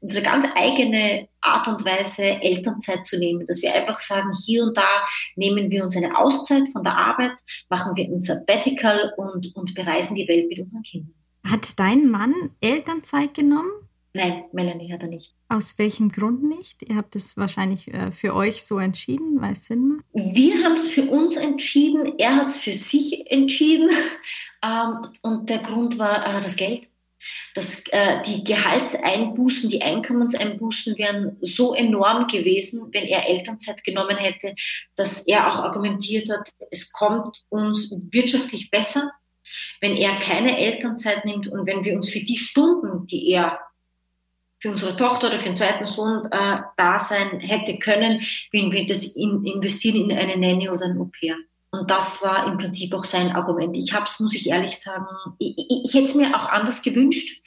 unsere ganz eigene Art und Weise, Elternzeit zu nehmen. Dass wir einfach sagen, hier und da nehmen wir uns eine Auszeit von der Arbeit, machen wir ein Sabbatical und, und bereisen die Welt mit unseren Kindern. Hat dein Mann Elternzeit genommen? Nein, Melanie hat er nicht. Aus welchem Grund nicht? Ihr habt es wahrscheinlich äh, für euch so entschieden, weil es Sinn macht? Wir haben es für uns entschieden, er hat es für sich entschieden. Ähm, und der Grund war äh, das Geld. Das, äh, die Gehaltseinbußen, die Einkommenseinbußen wären so enorm gewesen, wenn er Elternzeit genommen hätte, dass er auch argumentiert hat, es kommt uns wirtschaftlich besser, wenn er keine Elternzeit nimmt und wenn wir uns für die Stunden, die er für unsere Tochter oder für den zweiten Sohn äh, da sein hätte können, wenn wir das in, investieren in eine Nanny oder ein Au-pair. Und das war im Prinzip auch sein Argument. Ich habe es, muss ich ehrlich sagen, ich, ich, ich hätte es mir auch anders gewünscht.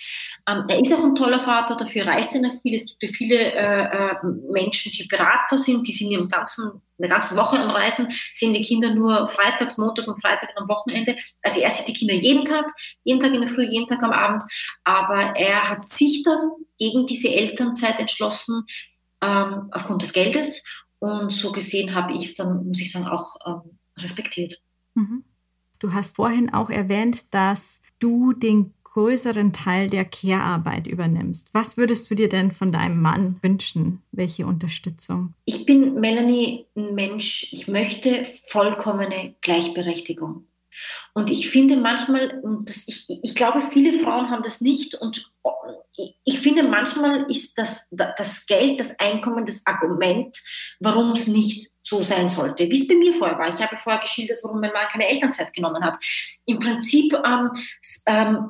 Ähm, er ist auch ein toller Vater, dafür reist er nach viel. Es gibt ja viele äh, äh, Menschen, die Berater sind, die sind im ganzen, in der ganzen Woche am Reisen, sehen die Kinder nur freitags, Montag und Freitag am Wochenende. Also er sieht die Kinder jeden Tag, jeden Tag in der Früh, jeden Tag am Abend. Aber er hat sich dann gegen diese Elternzeit entschlossen, ähm, aufgrund des Geldes. Und so gesehen habe ich es dann, muss ich sagen, auch ähm, respektiert. Mhm. Du hast vorhin auch erwähnt, dass du den größeren Teil der Care-Arbeit übernimmst. Was würdest du dir denn von deinem Mann wünschen? Welche Unterstützung? Ich bin, Melanie, ein Mensch, ich möchte vollkommene Gleichberechtigung. Und ich finde manchmal, das, ich, ich glaube, viele Frauen haben das nicht und ich finde, manchmal ist das, das Geld, das Einkommen das Argument, warum es nicht so sein sollte, wie es bei mir vorher war. Ich habe vorher geschildert, warum mein Mann keine Elternzeit genommen hat. Im Prinzip ähm, ähm,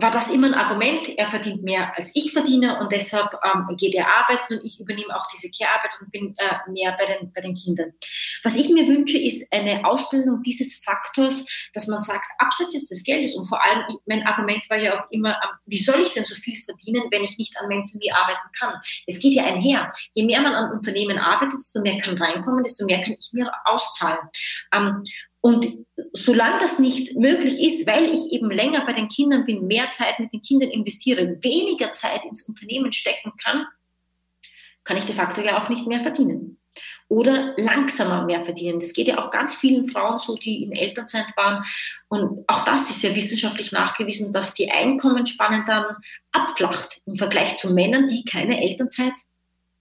war das immer ein Argument, er verdient mehr als ich verdiene und deshalb ähm, geht er arbeiten und ich übernehme auch diese Care-Arbeit und bin äh, mehr bei den, bei den Kindern. Was ich mir wünsche, ist eine Ausbildung dieses Faktors, dass man sagt, abseits jetzt des Geldes und vor allem, ich, mein Argument war ja auch immer, ähm, wie soll ich denn so viel verdienen, wenn ich nicht an Mentoring arbeiten kann? Es geht ja einher. Je mehr man an Unternehmen arbeitet, desto mehr kann reinkommen, desto mehr kann ich mir auszahlen. Ähm, und solange das nicht möglich ist, weil ich eben länger bei den Kindern bin, mehr Zeit mit den Kindern investiere, weniger Zeit ins Unternehmen stecken kann, kann ich de facto ja auch nicht mehr verdienen. Oder langsamer mehr verdienen. Das geht ja auch ganz vielen Frauen so, die in Elternzeit waren. Und auch das ist ja wissenschaftlich nachgewiesen, dass die Einkommensspanne dann abflacht im Vergleich zu Männern, die keine Elternzeit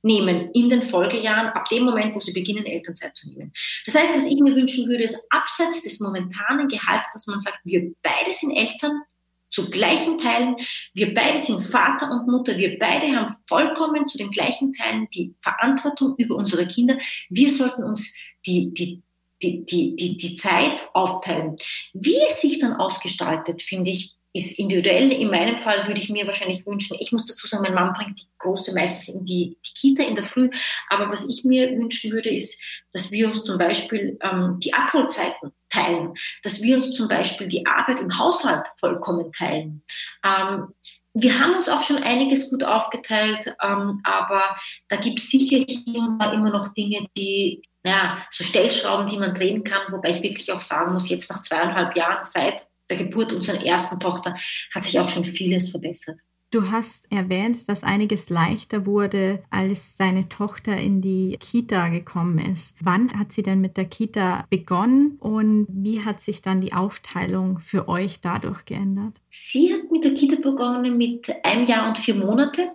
nehmen in den Folgejahren, ab dem Moment, wo sie beginnen, Elternzeit zu nehmen. Das heißt, was ich mir wünschen würde, ist abseits des momentanen Gehalts, dass man sagt, wir beide sind Eltern zu gleichen Teilen, wir beide sind Vater und Mutter, wir beide haben vollkommen zu den gleichen Teilen die Verantwortung über unsere Kinder. Wir sollten uns die, die, die, die, die, die Zeit aufteilen. Wie es sich dann ausgestaltet, finde ich, ist individuell. In meinem Fall würde ich mir wahrscheinlich wünschen, ich muss dazu sagen, mein Mann bringt die Große meistens in die, die Kita in der Früh. Aber was ich mir wünschen würde, ist, dass wir uns zum Beispiel ähm, die Abholzeiten teilen, dass wir uns zum Beispiel die Arbeit im Haushalt vollkommen teilen. Ähm, wir haben uns auch schon einiges gut aufgeteilt, ähm, aber da gibt es sicher hier und da immer noch Dinge, die, ja, so Stellschrauben, die man drehen kann, wobei ich wirklich auch sagen muss, jetzt nach zweieinhalb Jahren seit der Geburt unserer ersten Tochter hat sich auch schon vieles verbessert. Du hast erwähnt, dass einiges leichter wurde, als deine Tochter in die Kita gekommen ist. Wann hat sie denn mit der Kita begonnen und wie hat sich dann die Aufteilung für euch dadurch geändert? Sie hat mit der Kita begonnen mit einem Jahr und vier Monate.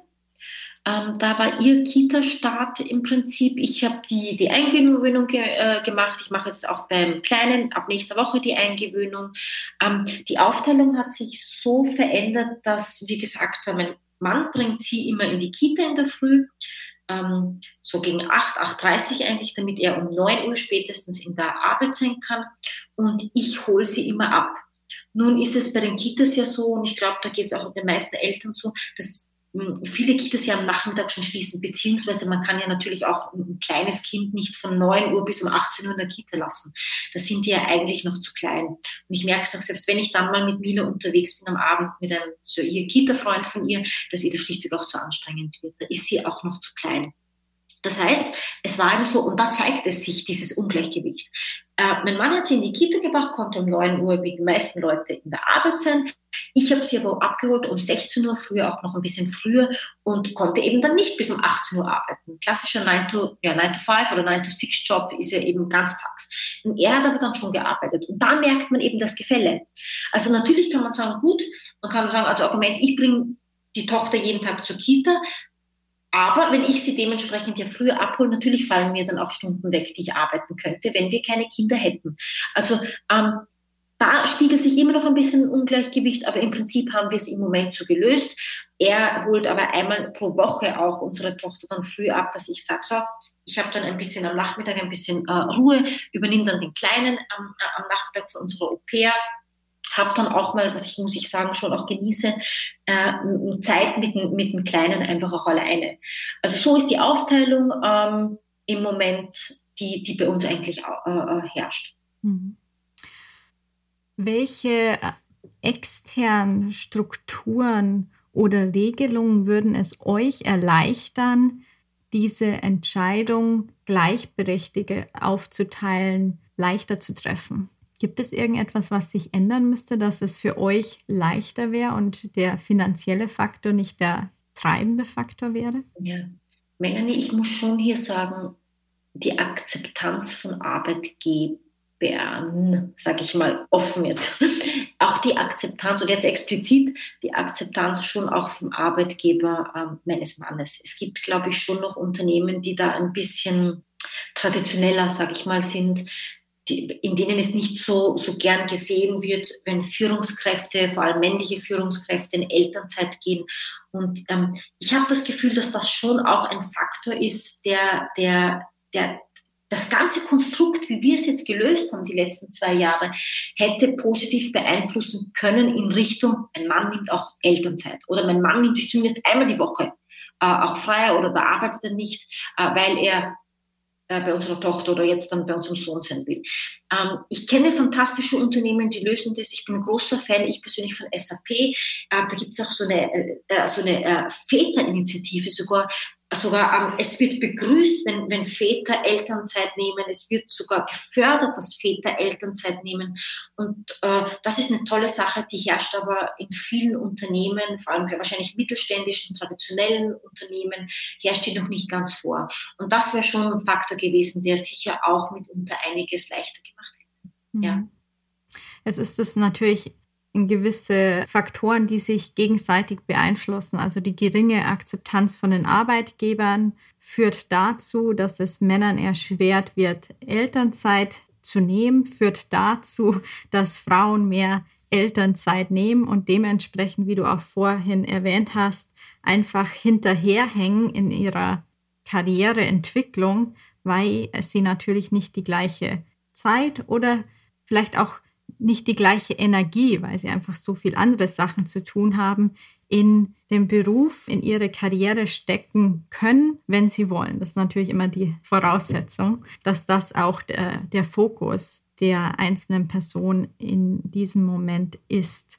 Ähm, da war ihr Kita-Start im Prinzip. Ich habe die, die Eingewöhnung ge äh, gemacht. Ich mache jetzt auch beim Kleinen ab nächster Woche die Eingewöhnung. Ähm, die Aufteilung hat sich so verändert, dass wir gesagt mein Mann bringt sie immer in die Kita in der Früh. Ähm, so gegen 8, 8.30 eigentlich, damit er um 9 Uhr spätestens in der Arbeit sein kann. Und ich hole sie immer ab. Nun ist es bei den Kitas ja so, und ich glaube, da geht es auch den meisten Eltern so, dass viele Kitas ja am Nachmittag schon schließen, beziehungsweise man kann ja natürlich auch ein kleines Kind nicht von 9 Uhr bis um 18 Uhr in der Kita lassen. Da sind die ja eigentlich noch zu klein. Und ich merke es auch, selbst wenn ich dann mal mit Mila unterwegs bin am Abend mit einem so ihr Kita-Freund von ihr, dass ihr das schlichtweg auch zu anstrengend wird. Da ist sie auch noch zu klein. Das heißt, es war eben so, und da zeigt es sich, dieses Ungleichgewicht. Äh, mein Mann hat sie in die Kita gebracht, konnte um 9 Uhr wie die meisten Leute in der Arbeit sein. Ich habe sie aber abgeholt um 16 Uhr, früher auch noch ein bisschen früher und konnte eben dann nicht bis um 18 Uhr arbeiten. Klassischer 9 to, ja, 9 to 5 oder 9 to 6 Job ist ja eben ganztags. Und er hat aber dann schon gearbeitet. Und da merkt man eben das Gefälle. Also natürlich kann man sagen, gut, man kann sagen, also Argument, ich bringe die Tochter jeden Tag zur Kita. Aber wenn ich sie dementsprechend ja früher abhole, natürlich fallen mir dann auch Stunden weg, die ich arbeiten könnte, wenn wir keine Kinder hätten. Also ähm, da spiegelt sich immer noch ein bisschen Ungleichgewicht, aber im Prinzip haben wir es im Moment so gelöst. Er holt aber einmal pro Woche auch unsere Tochter dann früh ab, dass ich sage, so, ich habe dann ein bisschen am Nachmittag ein bisschen äh, Ruhe, übernehme dann den Kleinen am, äh, am Nachmittag von unserer Au pair, habe dann auch mal, was ich muss ich sagen, schon auch genieße, äh, Zeit mit, mit dem Kleinen einfach auch alleine. Also so ist die Aufteilung ähm, im Moment, die, die bei uns eigentlich äh, äh herrscht. Mhm. Welche äh, externen Strukturen oder Regelungen würden es euch erleichtern, diese Entscheidung gleichberechtigt aufzuteilen, leichter zu treffen? Gibt es irgendetwas, was sich ändern müsste, dass es für euch leichter wäre und der finanzielle Faktor nicht der treibende Faktor wäre? Ja, Melanie, ich muss schon hier sagen, die Akzeptanz von Arbeitgebern, sage ich mal offen jetzt, auch die Akzeptanz und jetzt explizit die Akzeptanz schon auch vom Arbeitgeber äh, meines Mannes. Es gibt, glaube ich, schon noch Unternehmen, die da ein bisschen traditioneller, sage ich mal, sind, die, in denen es nicht so, so gern gesehen wird, wenn Führungskräfte, vor allem männliche Führungskräfte, in Elternzeit gehen. Und ähm, ich habe das Gefühl, dass das schon auch ein Faktor ist, der, der, der das ganze Konstrukt, wie wir es jetzt gelöst haben, die letzten zwei Jahre, hätte positiv beeinflussen können in Richtung, ein Mann nimmt auch Elternzeit oder mein Mann nimmt sich zumindest einmal die Woche äh, auch frei oder da arbeitet er nicht, äh, weil er äh, bei unserer Tochter oder jetzt dann bei unserem Sohn sein will. Ähm, ich kenne fantastische Unternehmen, die lösen das. Ich bin ein großer Fan, ich persönlich von SAP. Äh, da gibt es auch so eine, äh, äh so eine äh, Väterinitiative sogar, sogar es wird begrüßt, wenn, wenn Väter Elternzeit nehmen. Es wird sogar gefördert, dass Väter Elternzeit nehmen. Und äh, das ist eine tolle Sache, die herrscht aber in vielen Unternehmen, vor allem wahrscheinlich mittelständischen, traditionellen Unternehmen, herrscht die noch nicht ganz vor. Und das wäre schon ein Faktor gewesen, der sicher auch mitunter einiges leichter gemacht hätte. Mhm. Ja. Es ist es natürlich gewisse Faktoren, die sich gegenseitig beeinflussen. Also die geringe Akzeptanz von den Arbeitgebern führt dazu, dass es Männern erschwert wird, Elternzeit zu nehmen, führt dazu, dass Frauen mehr Elternzeit nehmen und dementsprechend, wie du auch vorhin erwähnt hast, einfach hinterherhängen in ihrer Karriereentwicklung, weil sie natürlich nicht die gleiche Zeit oder vielleicht auch nicht die gleiche Energie, weil sie einfach so viel andere Sachen zu tun haben, in den Beruf, in ihre Karriere stecken können, wenn sie wollen. Das ist natürlich immer die Voraussetzung, dass das auch der, der Fokus der einzelnen Person in diesem Moment ist.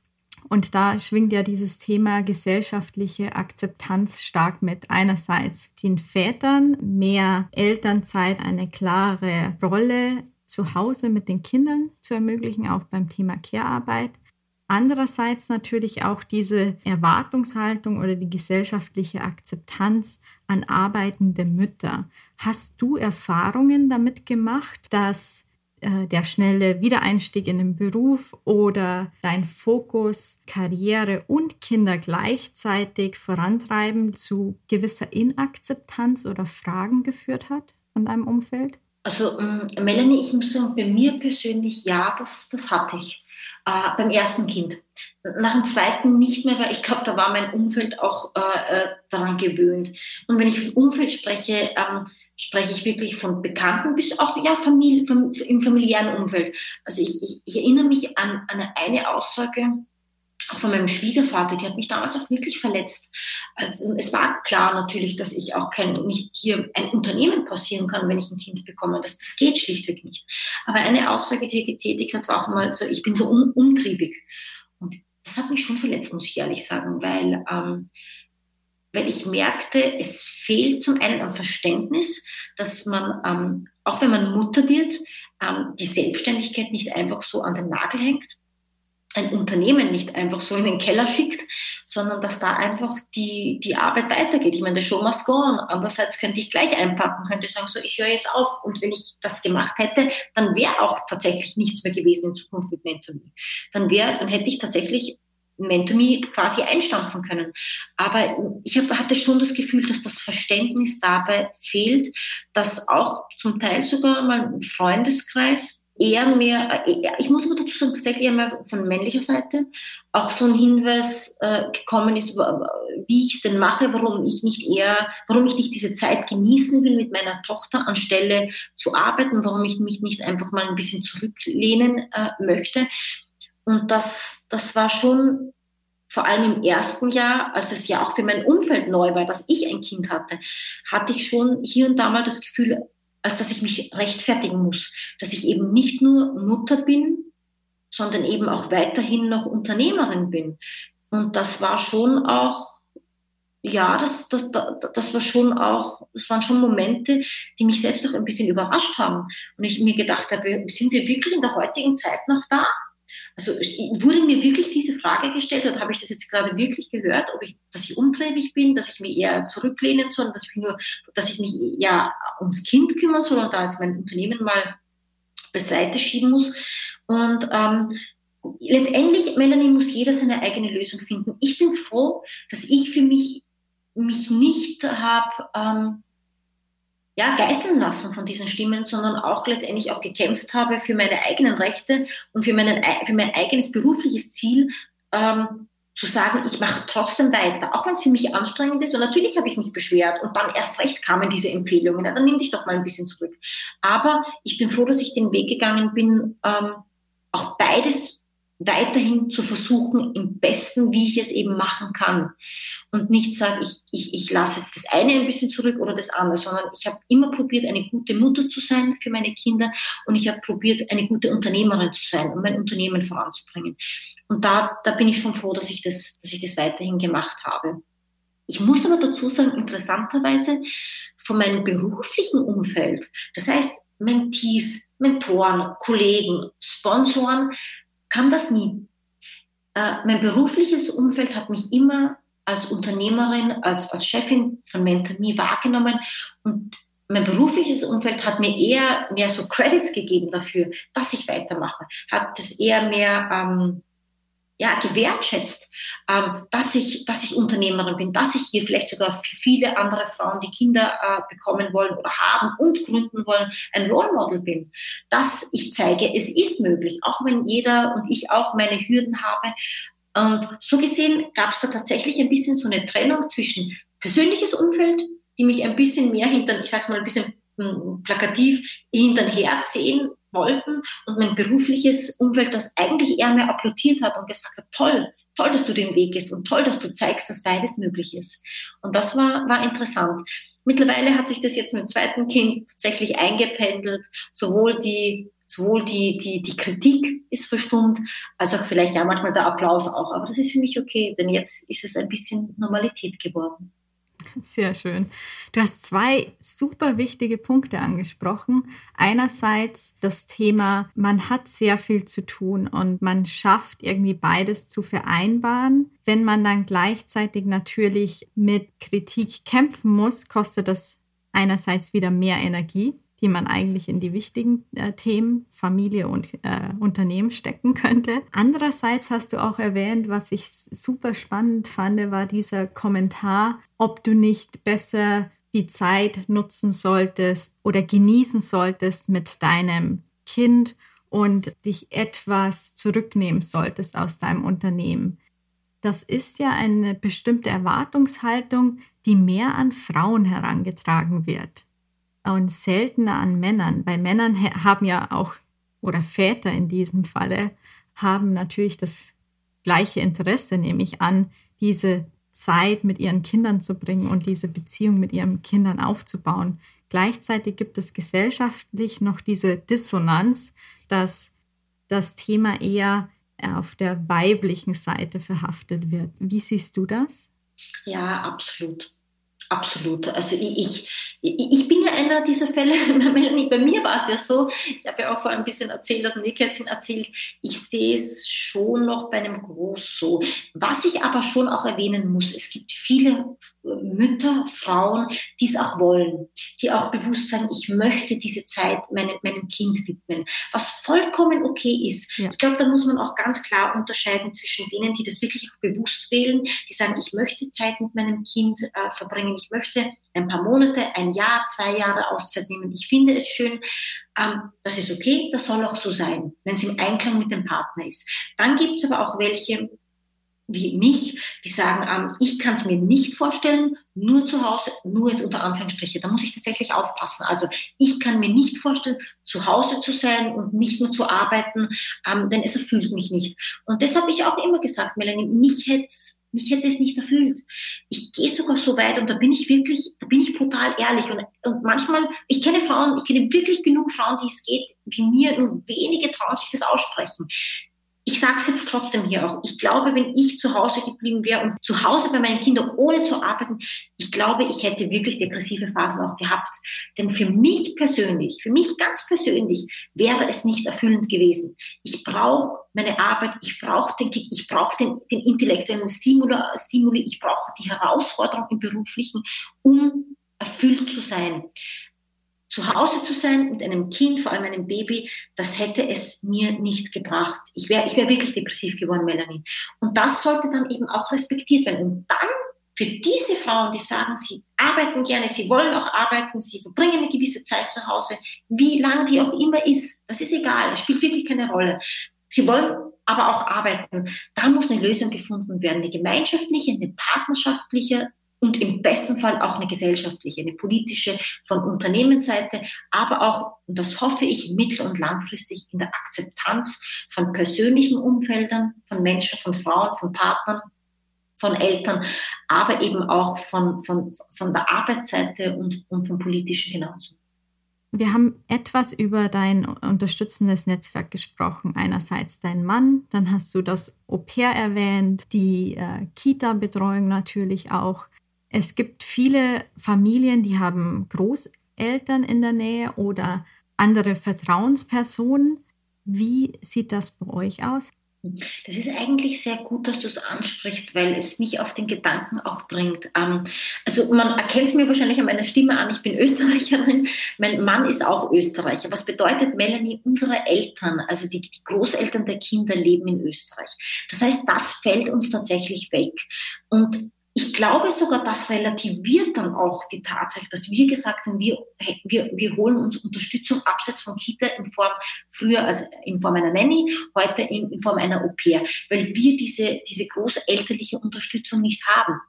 Und da schwingt ja dieses Thema gesellschaftliche Akzeptanz stark mit. Einerseits den Vätern mehr Elternzeit, eine klare Rolle zu Hause mit den Kindern zu ermöglichen, auch beim Thema Care-Arbeit. Andererseits natürlich auch diese Erwartungshaltung oder die gesellschaftliche Akzeptanz an arbeitende Mütter. Hast du Erfahrungen damit gemacht, dass äh, der schnelle Wiedereinstieg in den Beruf oder dein Fokus Karriere und Kinder gleichzeitig vorantreiben zu gewisser Inakzeptanz oder Fragen geführt hat von deinem Umfeld? Also ähm, Melanie, ich muss sagen, bei mir persönlich ja, das, das hatte ich. Äh, beim ersten Kind. Nach dem zweiten nicht mehr, weil ich glaube, da war mein Umfeld auch äh, äh, daran gewöhnt. Und wenn ich von Umfeld spreche, ähm, spreche ich wirklich von Bekannten bis auch ja, Familie, fam im familiären Umfeld. Also ich, ich, ich erinnere mich an, an eine Aussage, auch von meinem Schwiegervater, die hat mich damals auch wirklich verletzt. Also, es war klar natürlich, dass ich auch kein, nicht hier ein Unternehmen pausieren kann, wenn ich ein Kind bekomme. Das, das geht schlichtweg nicht. Aber eine Aussage, die er getätigt hat, war auch mal so, ich bin so un, umtriebig. Und das hat mich schon verletzt, muss ich ehrlich sagen, weil, ähm, weil ich merkte, es fehlt zum einen am Verständnis, dass man, ähm, auch wenn man Mutter wird, ähm, die Selbstständigkeit nicht einfach so an den Nagel hängt ein Unternehmen nicht einfach so in den Keller schickt, sondern dass da einfach die, die Arbeit weitergeht. Ich meine, der Show must go on. Andererseits könnte ich gleich einpacken, könnte sagen, so, ich höre jetzt auf. Und wenn ich das gemacht hätte, dann wäre auch tatsächlich nichts mehr gewesen in Zukunft mit Mentoring. Dann wäre, dann hätte ich tatsächlich Mentomy quasi einstampfen können. Aber ich hab, hatte schon das Gefühl, dass das Verständnis dabei fehlt, dass auch zum Teil sogar mein Freundeskreis eher mehr, äh, ich muss aber dazu sagen, tatsächlich einmal von männlicher Seite auch so ein Hinweis äh, gekommen ist, wie ich es denn mache, warum ich nicht eher, warum ich nicht diese Zeit genießen will mit meiner Tochter anstelle zu arbeiten, warum ich mich nicht einfach mal ein bisschen zurücklehnen äh, möchte. Und das, das war schon vor allem im ersten Jahr, als es ja auch für mein Umfeld neu war, dass ich ein Kind hatte, hatte ich schon hier und da mal das Gefühl, als dass ich mich rechtfertigen muss, dass ich eben nicht nur Mutter bin, sondern eben auch weiterhin noch Unternehmerin bin. Und das war schon auch, ja, das, das, das war schon auch, das waren schon Momente, die mich selbst auch ein bisschen überrascht haben. Und ich mir gedacht habe, sind wir wirklich in der heutigen Zeit noch da? Also wurde mir wirklich diese Frage gestellt oder habe ich das jetzt gerade wirklich gehört, ob ich, dass ich umtriebig bin, dass ich mich eher zurücklehnen soll, dass ich nur, dass ich mich ja ums Kind kümmern soll und da jetzt mein Unternehmen mal beiseite schieben muss. Und ähm, letztendlich, Melanie, muss jeder seine eigene Lösung finden. Ich bin froh, dass ich für mich mich nicht habe ähm, ja, geißeln lassen von diesen Stimmen, sondern auch letztendlich auch gekämpft habe für meine eigenen Rechte und für, meinen, für mein eigenes berufliches Ziel, ähm, zu sagen, ich mache trotzdem weiter, auch wenn es für mich anstrengend ist. Und natürlich habe ich mich beschwert und dann erst recht kamen diese Empfehlungen. Ja, dann nimm dich doch mal ein bisschen zurück. Aber ich bin froh, dass ich den Weg gegangen bin, ähm, auch beides weiterhin zu versuchen, im Besten, wie ich es eben machen kann. Und nicht sagen, ich, ich, ich lasse jetzt das eine ein bisschen zurück oder das andere, sondern ich habe immer probiert, eine gute Mutter zu sein für meine Kinder und ich habe probiert, eine gute Unternehmerin zu sein und mein Unternehmen voranzubringen. Und da, da bin ich schon froh, dass ich das, dass ich das weiterhin gemacht habe. Ich muss aber dazu sagen, interessanterweise von meinem beruflichen Umfeld, das heißt Mentees, Mentoren, Kollegen, Sponsoren, kam das nie. Äh, mein berufliches Umfeld hat mich immer als Unternehmerin, als, als Chefin von MentorMe wahrgenommen und mein berufliches Umfeld hat mir eher mehr so Credits gegeben dafür, dass ich weitermache, hat es eher mehr ähm, ja, gewertschätzt, ähm, dass, ich, dass ich Unternehmerin bin, dass ich hier vielleicht sogar für viele andere Frauen, die Kinder äh, bekommen wollen oder haben und gründen wollen, ein Role Model bin. Dass ich zeige, es ist möglich, auch wenn jeder und ich auch meine Hürden habe. Und so gesehen gab es da tatsächlich ein bisschen so eine Trennung zwischen persönliches Umfeld, die mich ein bisschen mehr hinter, ich sag's mal ein bisschen hm, plakativ, hinter sehen wollten und mein berufliches Umfeld das eigentlich eher mehr applaudiert hat und gesagt hat, toll, toll, dass du den Weg gehst und toll, dass du zeigst, dass beides möglich ist. Und das war, war interessant. Mittlerweile hat sich das jetzt mit dem zweiten Kind tatsächlich eingependelt. Sowohl die, sowohl die, die, die Kritik ist verstummt, als auch vielleicht ja manchmal der Applaus auch. Aber das ist für mich okay, denn jetzt ist es ein bisschen Normalität geworden. Sehr schön. Du hast zwei super wichtige Punkte angesprochen. Einerseits das Thema, man hat sehr viel zu tun und man schafft irgendwie beides zu vereinbaren. Wenn man dann gleichzeitig natürlich mit Kritik kämpfen muss, kostet das einerseits wieder mehr Energie die man eigentlich in die wichtigen äh, Themen Familie und äh, Unternehmen stecken könnte. Andererseits hast du auch erwähnt, was ich super spannend fand, war dieser Kommentar, ob du nicht besser die Zeit nutzen solltest oder genießen solltest mit deinem Kind und dich etwas zurücknehmen solltest aus deinem Unternehmen. Das ist ja eine bestimmte Erwartungshaltung, die mehr an Frauen herangetragen wird und seltener an Männern, weil Männern haben ja auch, oder Väter in diesem Falle, haben natürlich das gleiche Interesse, nämlich an, diese Zeit mit ihren Kindern zu bringen und diese Beziehung mit ihren Kindern aufzubauen. Gleichzeitig gibt es gesellschaftlich noch diese Dissonanz, dass das Thema eher auf der weiblichen Seite verhaftet wird. Wie siehst du das? Ja, absolut. Absolut. Also ich, ich, ich bin ja einer dieser Fälle, bei mir war es ja so, ich habe ja auch vor ein bisschen erzählt, das Nähkästchen erzählt, ich sehe es schon noch bei einem Groß so. Was ich aber schon auch erwähnen muss, es gibt viele Mütter, Frauen, die es auch wollen, die auch bewusst sagen, ich möchte diese Zeit meinem, meinem Kind widmen, was vollkommen okay ist. Ja. Ich glaube, da muss man auch ganz klar unterscheiden zwischen denen, die das wirklich auch bewusst wählen, die sagen, ich möchte Zeit mit meinem Kind äh, verbringen, ich möchte ein paar Monate, ein Jahr, zwei Jahre Auszeit nehmen. Ich finde es schön, ähm, das ist okay, das soll auch so sein, wenn es im Einklang mit dem Partner ist. Dann gibt es aber auch welche, wie mich, die sagen, ähm, ich kann es mir nicht vorstellen, nur zu Hause, nur jetzt unter Anführungsstriche, da muss ich tatsächlich aufpassen. Also ich kann mir nicht vorstellen, zu Hause zu sein und nicht nur zu arbeiten, ähm, denn es erfüllt mich nicht. Und das habe ich auch immer gesagt, Melanie, mich hätte mich hätte es nicht erfüllt. Ich gehe sogar so weit und da bin ich wirklich, da bin ich brutal ehrlich. Und, und manchmal, ich kenne Frauen, ich kenne wirklich genug Frauen, die es geht, wie mir, nur wenige trauen sich das aussprechen ich sage es jetzt trotzdem hier auch, ich glaube, wenn ich zu Hause geblieben wäre und zu Hause bei meinen Kindern ohne zu arbeiten, ich glaube, ich hätte wirklich depressive Phasen auch gehabt. Denn für mich persönlich, für mich ganz persönlich wäre es nicht erfüllend gewesen. Ich brauche meine Arbeit, ich brauche den Kick, ich brauche den, den intellektuellen Stimuli, ich brauche die Herausforderung im Beruflichen, um erfüllt zu sein zu Hause zu sein mit einem Kind, vor allem einem Baby, das hätte es mir nicht gebracht. Ich wäre ich wär wirklich depressiv geworden, Melanie. Und das sollte dann eben auch respektiert werden. Und dann für diese Frauen, die sagen, sie arbeiten gerne, sie wollen auch arbeiten, sie verbringen eine gewisse Zeit zu Hause, wie lang die auch immer ist, das ist egal, das spielt wirklich keine Rolle. Sie wollen aber auch arbeiten. Da muss eine Lösung gefunden werden, eine gemeinschaftliche, eine partnerschaftliche und im besten Fall auch eine gesellschaftliche, eine politische von Unternehmensseite, aber auch, und das hoffe ich, mittel- und langfristig in der Akzeptanz von persönlichen Umfeldern, von Menschen, von Frauen, von Partnern, von Eltern, aber eben auch von, von, von der Arbeitsseite und, und vom politischen genauso. Wir haben etwas über dein unterstützendes Netzwerk gesprochen. Einerseits dein Mann, dann hast du das Au-pair erwähnt, die äh, Kita-Betreuung natürlich auch. Es gibt viele Familien, die haben Großeltern in der Nähe oder andere Vertrauenspersonen. Wie sieht das bei euch aus? Das ist eigentlich sehr gut, dass du es ansprichst, weil es mich auf den Gedanken auch bringt. Ähm, also man erkennt es mir wahrscheinlich an meiner Stimme an, ich bin Österreicherin, mein Mann ist auch Österreicher. Was bedeutet Melanie? Unsere Eltern, also die, die Großeltern der Kinder leben in Österreich. Das heißt, das fällt uns tatsächlich weg. Und ich glaube sogar, das relativiert dann auch die Tatsache, dass wir gesagt haben, wir, wir, wir holen uns Unterstützung abseits von Kita in Form, früher also in Form einer Nanny, heute in, in Form einer Au-pair, weil wir diese, diese große elterliche Unterstützung nicht haben.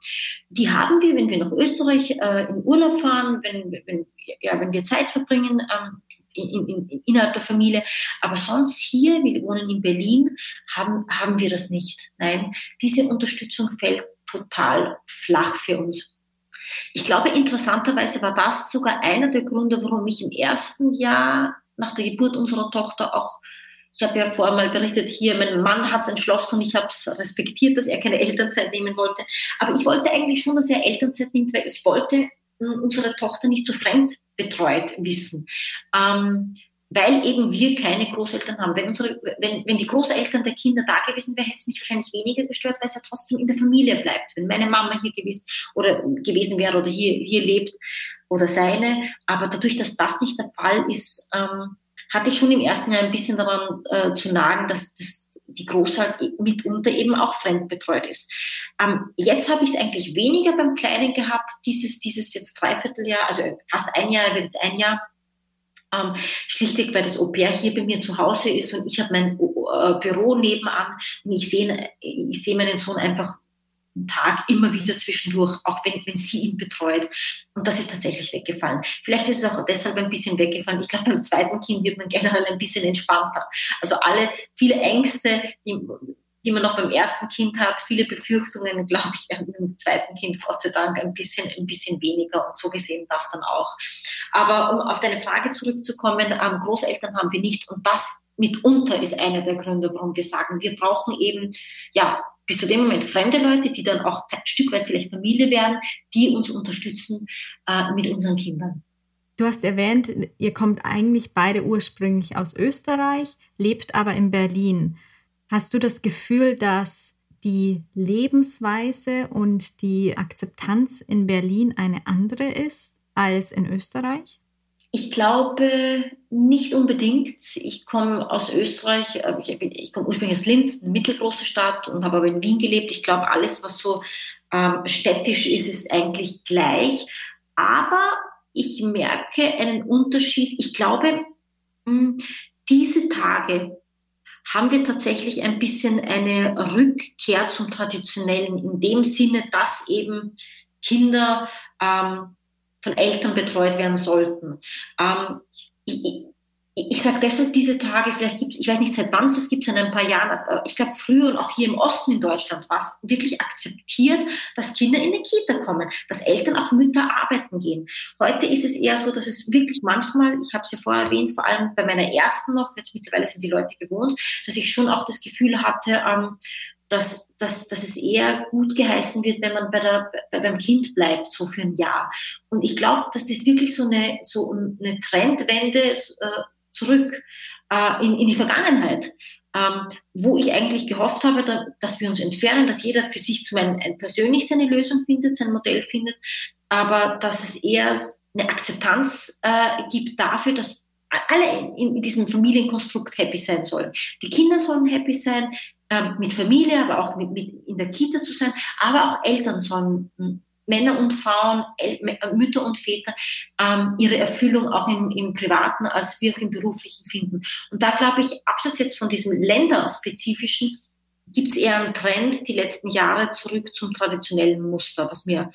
Die haben wir, wenn wir nach Österreich äh, in Urlaub fahren, wenn, wenn, ja, wenn wir Zeit verbringen, ähm, in, in, innerhalb der Familie. Aber sonst hier, wir wohnen in Berlin, haben, haben wir das nicht. Nein, diese Unterstützung fällt total flach für uns. Ich glaube, interessanterweise war das sogar einer der Gründe, warum ich im ersten Jahr nach der Geburt unserer Tochter auch, ich habe ja vorher mal berichtet, hier, mein Mann hat es entschlossen und ich habe es respektiert, dass er keine Elternzeit nehmen wollte. Aber ich wollte eigentlich schon, dass er Elternzeit nimmt, weil ich wollte unsere Tochter nicht so fremd betreut wissen. Ähm, weil eben wir keine Großeltern haben. Wenn, unsere, wenn, wenn die Großeltern der Kinder da gewesen wären, hätte es mich wahrscheinlich weniger gestört, weil es ja trotzdem in der Familie bleibt. Wenn meine Mama hier gewesen, oder gewesen wäre oder hier, hier lebt oder seine. Aber dadurch, dass das nicht der Fall ist, ähm, hatte ich schon im ersten Jahr ein bisschen daran äh, zu nagen, dass das die Große halt mitunter eben auch fremdbetreut ist. Ähm, jetzt habe ich es eigentlich weniger beim Kleinen gehabt, dieses, dieses jetzt Dreivierteljahr, also fast ein Jahr, wird jetzt ein Jahr, ähm, schlichtweg, weil das Au-pair hier bei mir zu Hause ist und ich habe mein äh, Büro nebenan und ich sehe ich sehe meinen Sohn einfach einen Tag immer wieder zwischendurch, auch wenn, wenn sie ihn betreut. Und das ist tatsächlich weggefallen. Vielleicht ist es auch deshalb ein bisschen weggefallen. Ich glaube, beim zweiten Kind wird man generell ein bisschen entspannter. Also alle, viele Ängste, die, die man noch beim ersten Kind hat, viele Befürchtungen, glaube ich, werden beim zweiten Kind Gott sei Dank ein bisschen, ein bisschen weniger und so gesehen das dann auch. Aber um auf deine Frage zurückzukommen, ähm, Großeltern haben wir nicht und das mitunter ist einer der Gründe, warum wir sagen, wir brauchen eben, ja, bis zu dem Moment fremde Leute, die dann auch ein Stück weit vielleicht Familie werden, die uns unterstützen äh, mit unseren Kindern. Du hast erwähnt, ihr kommt eigentlich beide ursprünglich aus Österreich, lebt aber in Berlin. Hast du das Gefühl, dass die Lebensweise und die Akzeptanz in Berlin eine andere ist als in Österreich? Ich glaube nicht unbedingt. Ich komme aus Österreich, äh, ich, ich komme ursprünglich aus Linz, eine mittelgroße Stadt und habe aber in Wien gelebt. Ich glaube, alles, was so ähm, städtisch ist, ist eigentlich gleich. Aber ich merke einen Unterschied. Ich glaube, hm, diese Tage haben wir tatsächlich ein bisschen eine Rückkehr zum Traditionellen in dem Sinne, dass eben Kinder ähm, von Eltern betreut werden sollten. Ähm, ich, ich sage deshalb diese Tage, vielleicht gibt es, ich weiß nicht seit wann es das gibt, in ein paar Jahren, ich glaube früher und auch hier im Osten in Deutschland war es wirklich akzeptiert, dass Kinder in die Kita kommen, dass Eltern, auch Mütter arbeiten gehen. Heute ist es eher so, dass es wirklich manchmal, ich habe es ja vorher erwähnt, vor allem bei meiner ersten noch, jetzt mittlerweile sind die Leute gewohnt, dass ich schon auch das Gefühl hatte, ähm, dass, dass, dass es eher gut geheißen wird, wenn man bei der, bei, beim Kind bleibt, so für ein Jahr. Und ich glaube, dass das wirklich so eine, so eine Trendwende äh, zurück äh, in, in die Vergangenheit, ähm, wo ich eigentlich gehofft habe, da, dass wir uns entfernen, dass jeder für sich zum einen ein, persönlich seine Lösung findet, sein Modell findet, aber dass es eher eine Akzeptanz äh, gibt dafür, dass alle in, in diesem Familienkonstrukt happy sein sollen. Die Kinder sollen happy sein, ähm, mit Familie, aber auch mit, mit in der Kita zu sein, aber auch Eltern sollen hm, Männer und Frauen, El Mütter und Väter ähm, ihre Erfüllung auch im, im Privaten als wie auch im Beruflichen finden. Und da glaube ich, abseits jetzt von diesem länderspezifischen, gibt es eher einen Trend die letzten Jahre zurück zum traditionellen Muster, was mir,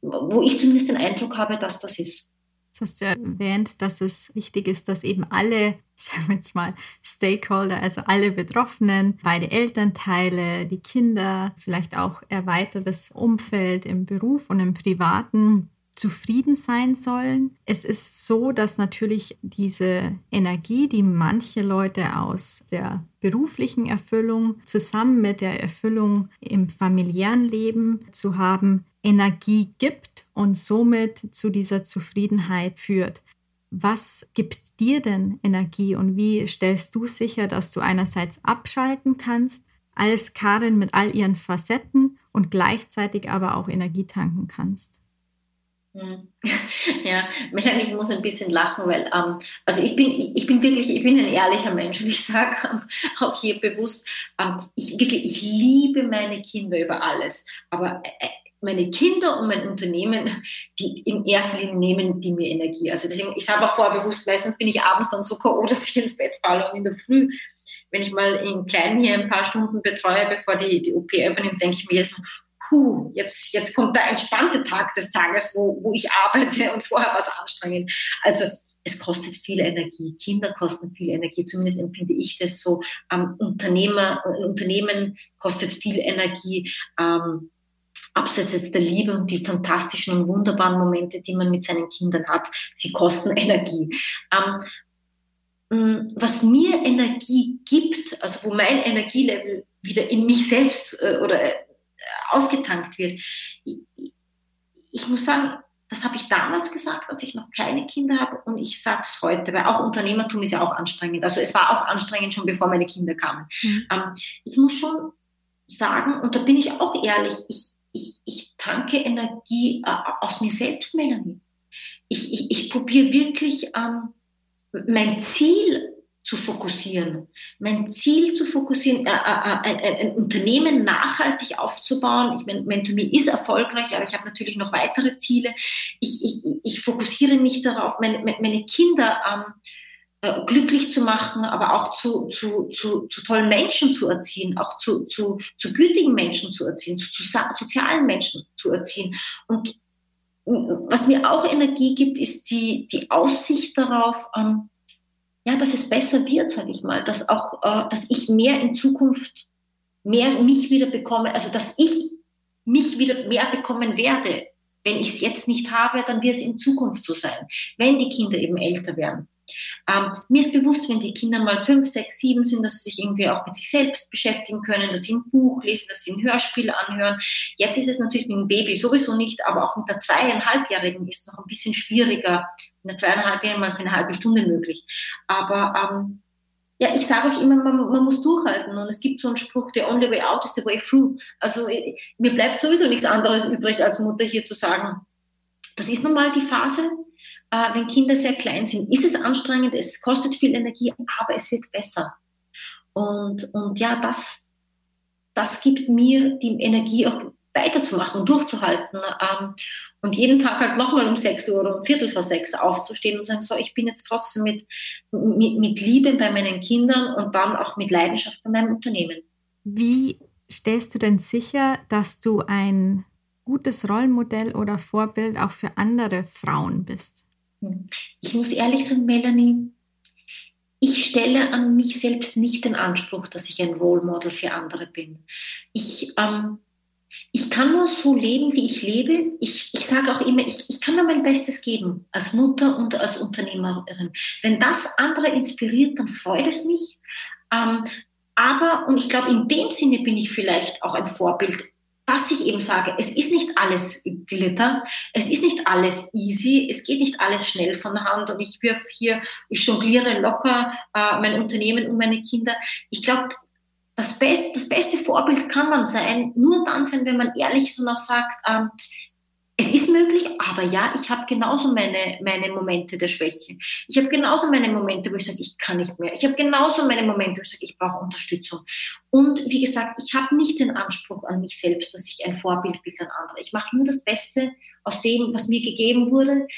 wo ich zumindest den Eindruck habe, dass das ist. Jetzt hast du erwähnt, dass es wichtig ist, dass eben alle, sagen wir jetzt mal, Stakeholder, also alle Betroffenen, beide Elternteile, die Kinder, vielleicht auch erweitertes Umfeld im Beruf und im Privaten zufrieden sein sollen. Es ist so, dass natürlich diese Energie, die manche Leute aus der beruflichen Erfüllung zusammen mit der Erfüllung im familiären Leben zu haben, Energie gibt und somit zu dieser Zufriedenheit führt. Was gibt dir denn Energie und wie stellst du sicher, dass du einerseits abschalten kannst, als Karin mit all ihren Facetten und gleichzeitig aber auch Energie tanken kannst? Hm. Ja, Melanie, ich muss ein bisschen lachen, weil ähm, also ich bin ich bin wirklich ich bin ein ehrlicher Mensch und ich sage ähm, auch hier bewusst, ähm, ich wirklich ich liebe meine Kinder über alles, aber äh, meine Kinder und mein Unternehmen, die in erster Linie nehmen die mir Energie. Also deswegen, ich sage auch vorher bewusst, meistens bin ich abends dann so K.O., dass ich ins Bett falle und in der Früh, wenn ich mal in Kleinen hier ein paar Stunden betreue, bevor die, die OP übernimmt, denke ich mir jetzt, puh, jetzt, jetzt kommt der entspannte Tag des Tages, wo, wo ich arbeite und vorher was anstrengend. Also es kostet viel Energie. Kinder kosten viel Energie. Zumindest empfinde ich das so. Ähm, Unternehmer, Unternehmen kostet viel Energie. Ähm, abseits jetzt der Liebe und die fantastischen und wunderbaren Momente, die man mit seinen Kindern hat, sie kosten Energie. Ähm, mm, was mir Energie gibt, also wo mein Energielevel wieder in mich selbst äh, oder äh, aufgetankt wird, ich, ich muss sagen, das habe ich damals gesagt, als ich noch keine Kinder habe und ich sage es heute, weil auch Unternehmertum ist ja auch anstrengend. Also es war auch anstrengend schon bevor meine Kinder kamen. Mhm. Ähm, ich muss schon sagen, und da bin ich auch ehrlich, ich, ich, ich tanke Energie äh, aus mir selbst, Melanie. Ich, ich, ich probiere wirklich ähm, mein Ziel zu fokussieren, mein Ziel zu fokussieren, äh, äh, äh ein, ein, Unternehmen nachhaltig aufzubauen. Ich meine, Mentomy ist erfolgreich, aber ich habe natürlich noch weitere Ziele. Ich, ich, ich fokussiere mich darauf, meine, meine Kinder ähm, äh, glücklich zu machen, aber auch zu, zu, zu, zu tollen Menschen zu erziehen, auch zu, zu, zu gütigen Menschen zu erziehen, zu, zu sozialen Menschen zu erziehen. Und was mir auch Energie gibt, ist die, die Aussicht darauf, ähm, ja, dass es besser wird, sage ich mal, dass auch, äh, dass ich mehr in Zukunft mehr mich wieder bekomme, also dass ich mich wieder mehr bekommen werde. Wenn ich es jetzt nicht habe, dann wird es in Zukunft so sein, wenn die Kinder eben älter werden. Ähm, mir ist bewusst, wenn die Kinder mal fünf, sechs, sieben sind, dass sie sich irgendwie auch mit sich selbst beschäftigen können, dass sie ein Buch lesen, dass sie ein Hörspiel anhören. Jetzt ist es natürlich mit dem Baby sowieso nicht, aber auch mit der zweieinhalbjährigen ist es noch ein bisschen schwieriger. In der zweieinhalbjährigen mal für eine halbe Stunde möglich. Aber ähm, ja, ich sage auch immer, man, man, muss durchhalten. Und es gibt so einen Spruch, the only way out is the way through. Also mir bleibt sowieso nichts anderes übrig, als Mutter hier zu sagen, das ist nun mal die Phase, äh, wenn Kinder sehr klein sind. Ist es anstrengend, es kostet viel Energie, aber es wird besser. Und, und ja, das, das gibt mir die Energie auch weiterzumachen, durchzuhalten ähm, und jeden Tag halt nochmal um sechs Uhr oder um Viertel vor sechs aufzustehen und sagen, so, ich bin jetzt trotzdem mit, mit, mit Liebe bei meinen Kindern und dann auch mit Leidenschaft bei meinem Unternehmen. Wie stellst du denn sicher, dass du ein gutes Rollenmodell oder Vorbild auch für andere Frauen bist? Ich muss ehrlich sagen, Melanie, ich stelle an mich selbst nicht den Anspruch, dass ich ein Role Model für andere bin. Ich, ähm, ich kann nur so leben, wie ich lebe. Ich, ich sage auch immer, ich, ich kann nur mein Bestes geben als Mutter und als Unternehmerin. Wenn das andere inspiriert, dann freut es mich. Ähm, aber, und ich glaube, in dem Sinne bin ich vielleicht auch ein Vorbild, dass ich eben sage, es ist nicht alles Glitter, es ist nicht alles easy, es geht nicht alles schnell von der Hand und ich wirf hier, ich jongliere locker äh, mein Unternehmen und meine Kinder. Ich glaube, das, Best, das beste Vorbild kann man sein, nur dann sein, wenn man ehrlich und auch sagt, ähm, es ist möglich, aber ja, ich habe genauso meine, meine Momente der Schwäche. Ich habe genauso meine Momente, wo ich sage, ich kann nicht mehr. Ich habe genauso meine Momente, wo ich sage, ich brauche Unterstützung. Und wie gesagt, ich habe nicht den Anspruch an mich selbst, dass ich ein Vorbild bin an andere. Ich mache nur das Beste aus dem, was mir gegeben wurde,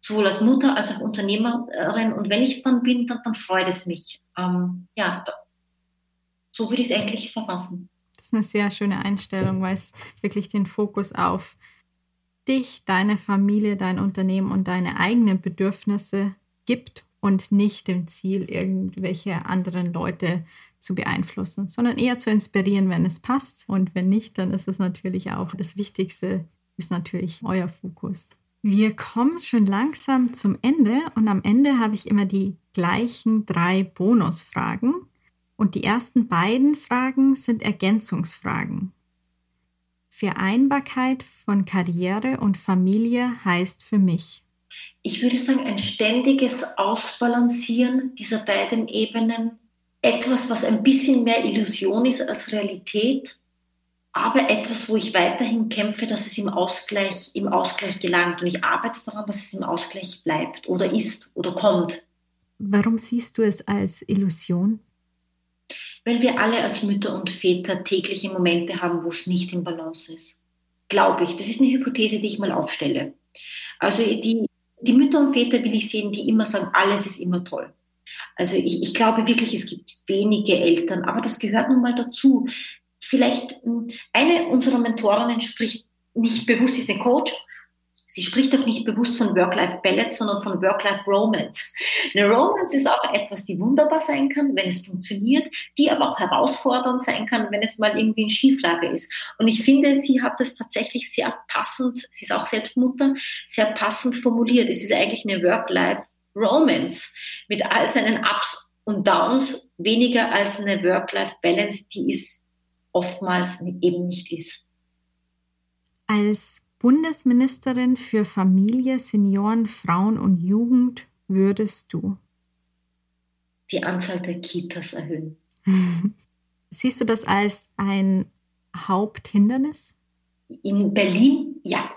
sowohl als Mutter als auch Unternehmerin. Und wenn ich es dann bin, dann, dann freut es mich. Ähm, ja, so würde ich es eigentlich verfassen. Das ist eine sehr schöne Einstellung, weil es wirklich den Fokus auf dich, deine Familie, dein Unternehmen und deine eigenen Bedürfnisse gibt und nicht dem Ziel, irgendwelche anderen Leute zu beeinflussen, sondern eher zu inspirieren, wenn es passt. Und wenn nicht, dann ist es natürlich auch das Wichtigste, ist natürlich euer Fokus. Wir kommen schon langsam zum Ende und am Ende habe ich immer die gleichen drei Bonusfragen. Und die ersten beiden Fragen sind Ergänzungsfragen. Vereinbarkeit von Karriere und Familie heißt für mich? Ich würde sagen, ein ständiges Ausbalancieren dieser beiden Ebenen. Etwas, was ein bisschen mehr Illusion ist als Realität, aber etwas, wo ich weiterhin kämpfe, dass es im Ausgleich, im Ausgleich gelangt. Und ich arbeite daran, dass es im Ausgleich bleibt oder ist oder kommt. Warum siehst du es als Illusion? Weil wir alle als Mütter und Väter tägliche Momente haben, wo es nicht im Balance ist. Glaube ich. Das ist eine Hypothese, die ich mal aufstelle. Also die, die Mütter und Väter will ich sehen, die immer sagen, alles ist immer toll. Also ich, ich glaube wirklich, es gibt wenige Eltern, aber das gehört nun mal dazu. Vielleicht hm, eine unserer Mentorinnen spricht nicht bewusst, ist eine Coach, Sie spricht auch nicht bewusst von Work-Life-Balance, sondern von Work-Life-Romance. Eine Romance ist auch etwas, die wunderbar sein kann, wenn es funktioniert, die aber auch herausfordernd sein kann, wenn es mal irgendwie in Schieflage ist. Und ich finde, sie hat das tatsächlich sehr passend, sie ist auch selbst Mutter, sehr passend formuliert. Es ist eigentlich eine Work-Life-Romance mit all seinen Ups und Downs, weniger als eine Work-Life-Balance, die es oftmals eben nicht ist. Als Bundesministerin für Familie, Senioren, Frauen und Jugend würdest du? Die Anzahl der Kitas erhöhen. Siehst du das als ein Haupthindernis? In Berlin ja.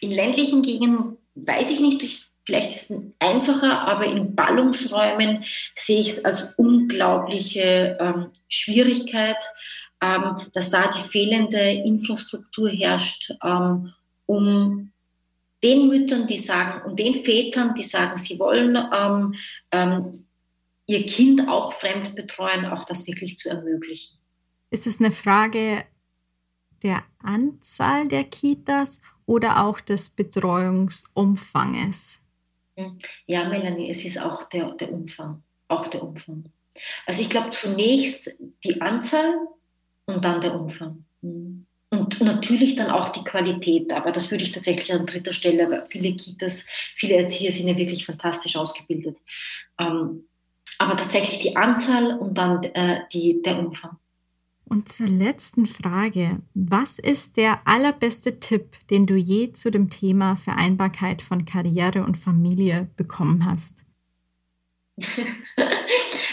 In ländlichen Gegenden weiß ich nicht. Vielleicht ist es einfacher, aber in Ballungsräumen sehe ich es als unglaubliche ähm, Schwierigkeit, ähm, dass da die fehlende Infrastruktur herrscht, ähm, um den Müttern, die sagen, und den Vätern, die sagen, sie wollen ähm, ähm, ihr Kind auch fremd betreuen, auch das wirklich zu ermöglichen. Ist es eine Frage der Anzahl der Kitas oder auch des Betreuungsumfanges? Ja, Melanie, es ist auch der, der Umfang. Auch der Umfang. Also ich glaube zunächst die Anzahl und dann der Umfang. Hm. Und natürlich dann auch die Qualität, aber das würde ich tatsächlich an dritter Stelle, weil viele Kitas, viele Erzieher sind ja wirklich fantastisch ausgebildet. Ähm, aber tatsächlich die Anzahl und dann äh, die, der Umfang. Und zur letzten Frage. Was ist der allerbeste Tipp, den du je zu dem Thema Vereinbarkeit von Karriere und Familie bekommen hast?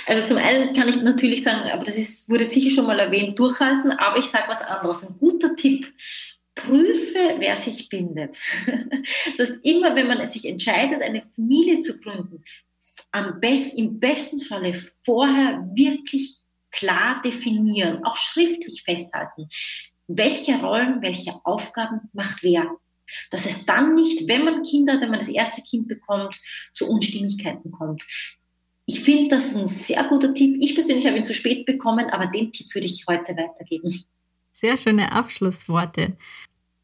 Also zum einen kann ich natürlich sagen, aber das ist, wurde sicher schon mal erwähnt, durchhalten, aber ich sage was anderes. Ein guter Tipp. Prüfe, wer sich bindet. Das heißt, immer wenn man sich entscheidet, eine Familie zu gründen, am besten, im besten Falle vorher wirklich klar definieren, auch schriftlich festhalten, welche Rollen, welche Aufgaben macht wer. Dass es dann nicht, wenn man Kinder hat, wenn man das erste Kind bekommt, zu Unstimmigkeiten kommt. Ich finde, das ein sehr guter Tipp. Ich persönlich habe ihn zu spät bekommen, aber den Tipp würde ich heute weitergeben. Sehr schöne Abschlussworte.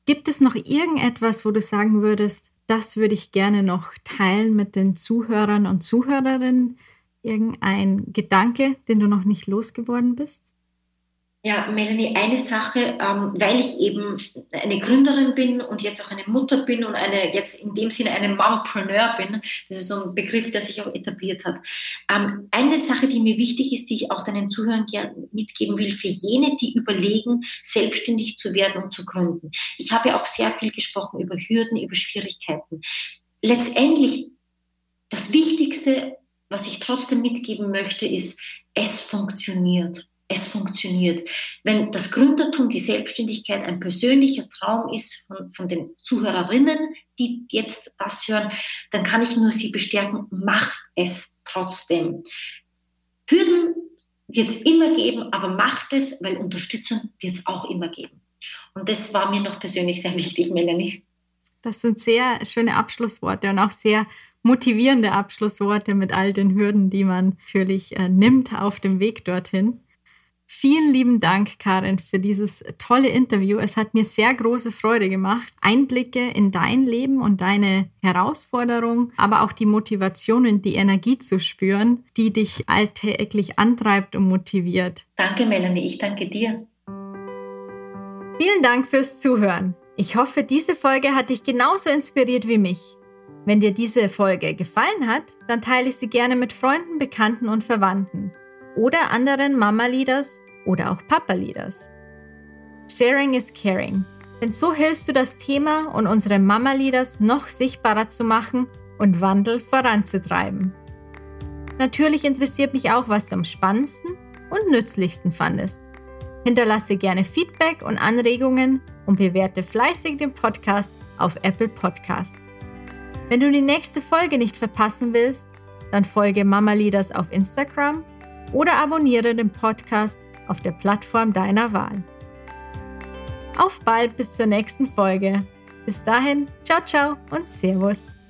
Gibt es noch irgendetwas, wo du sagen würdest, das würde ich gerne noch teilen mit den Zuhörern und Zuhörerinnen? Irgendein Gedanke, den du noch nicht losgeworden bist? Ja, Melanie, eine Sache, ähm, weil ich eben eine Gründerin bin und jetzt auch eine Mutter bin und eine jetzt in dem Sinne eine Mompreneur bin, das ist so ein Begriff, der sich auch etabliert hat. Ähm, eine Sache, die mir wichtig ist, die ich auch deinen Zuhörern gerne mitgeben will, für jene, die überlegen, selbstständig zu werden und zu gründen. Ich habe ja auch sehr viel gesprochen über Hürden, über Schwierigkeiten. Letztendlich, das Wichtigste, was ich trotzdem mitgeben möchte, ist, es funktioniert es funktioniert. Wenn das Gründertum, die Selbstständigkeit ein persönlicher Traum ist von, von den Zuhörerinnen, die jetzt das hören, dann kann ich nur sie bestärken, macht es trotzdem. Hürden wird es immer geben, aber macht es, weil Unterstützung wird es auch immer geben. Und das war mir noch persönlich sehr wichtig, Melanie. Das sind sehr schöne Abschlussworte und auch sehr motivierende Abschlussworte mit all den Hürden, die man natürlich äh, nimmt auf dem Weg dorthin. Vielen lieben Dank, Karin, für dieses tolle Interview. Es hat mir sehr große Freude gemacht, Einblicke in dein Leben und deine Herausforderungen, aber auch die Motivation und die Energie zu spüren, die dich alltäglich antreibt und motiviert. Danke, Melanie. Ich danke dir. Vielen Dank fürs Zuhören. Ich hoffe, diese Folge hat dich genauso inspiriert wie mich. Wenn dir diese Folge gefallen hat, dann teile ich sie gerne mit Freunden, Bekannten und Verwandten oder anderen Mama-Leaders oder auch Papa-Leaders. Sharing is caring. Denn so hilfst du das Thema und unsere Mama-Leaders noch sichtbarer zu machen und Wandel voranzutreiben. Natürlich interessiert mich auch, was du am spannendsten und nützlichsten fandest. Hinterlasse gerne Feedback und Anregungen und bewerte fleißig den Podcast auf Apple Podcast. Wenn du die nächste Folge nicht verpassen willst, dann folge Mama Leaders auf Instagram oder abonniere den Podcast auf der Plattform deiner Wahl. Auf bald bis zur nächsten Folge. Bis dahin, ciao, ciao und Servus.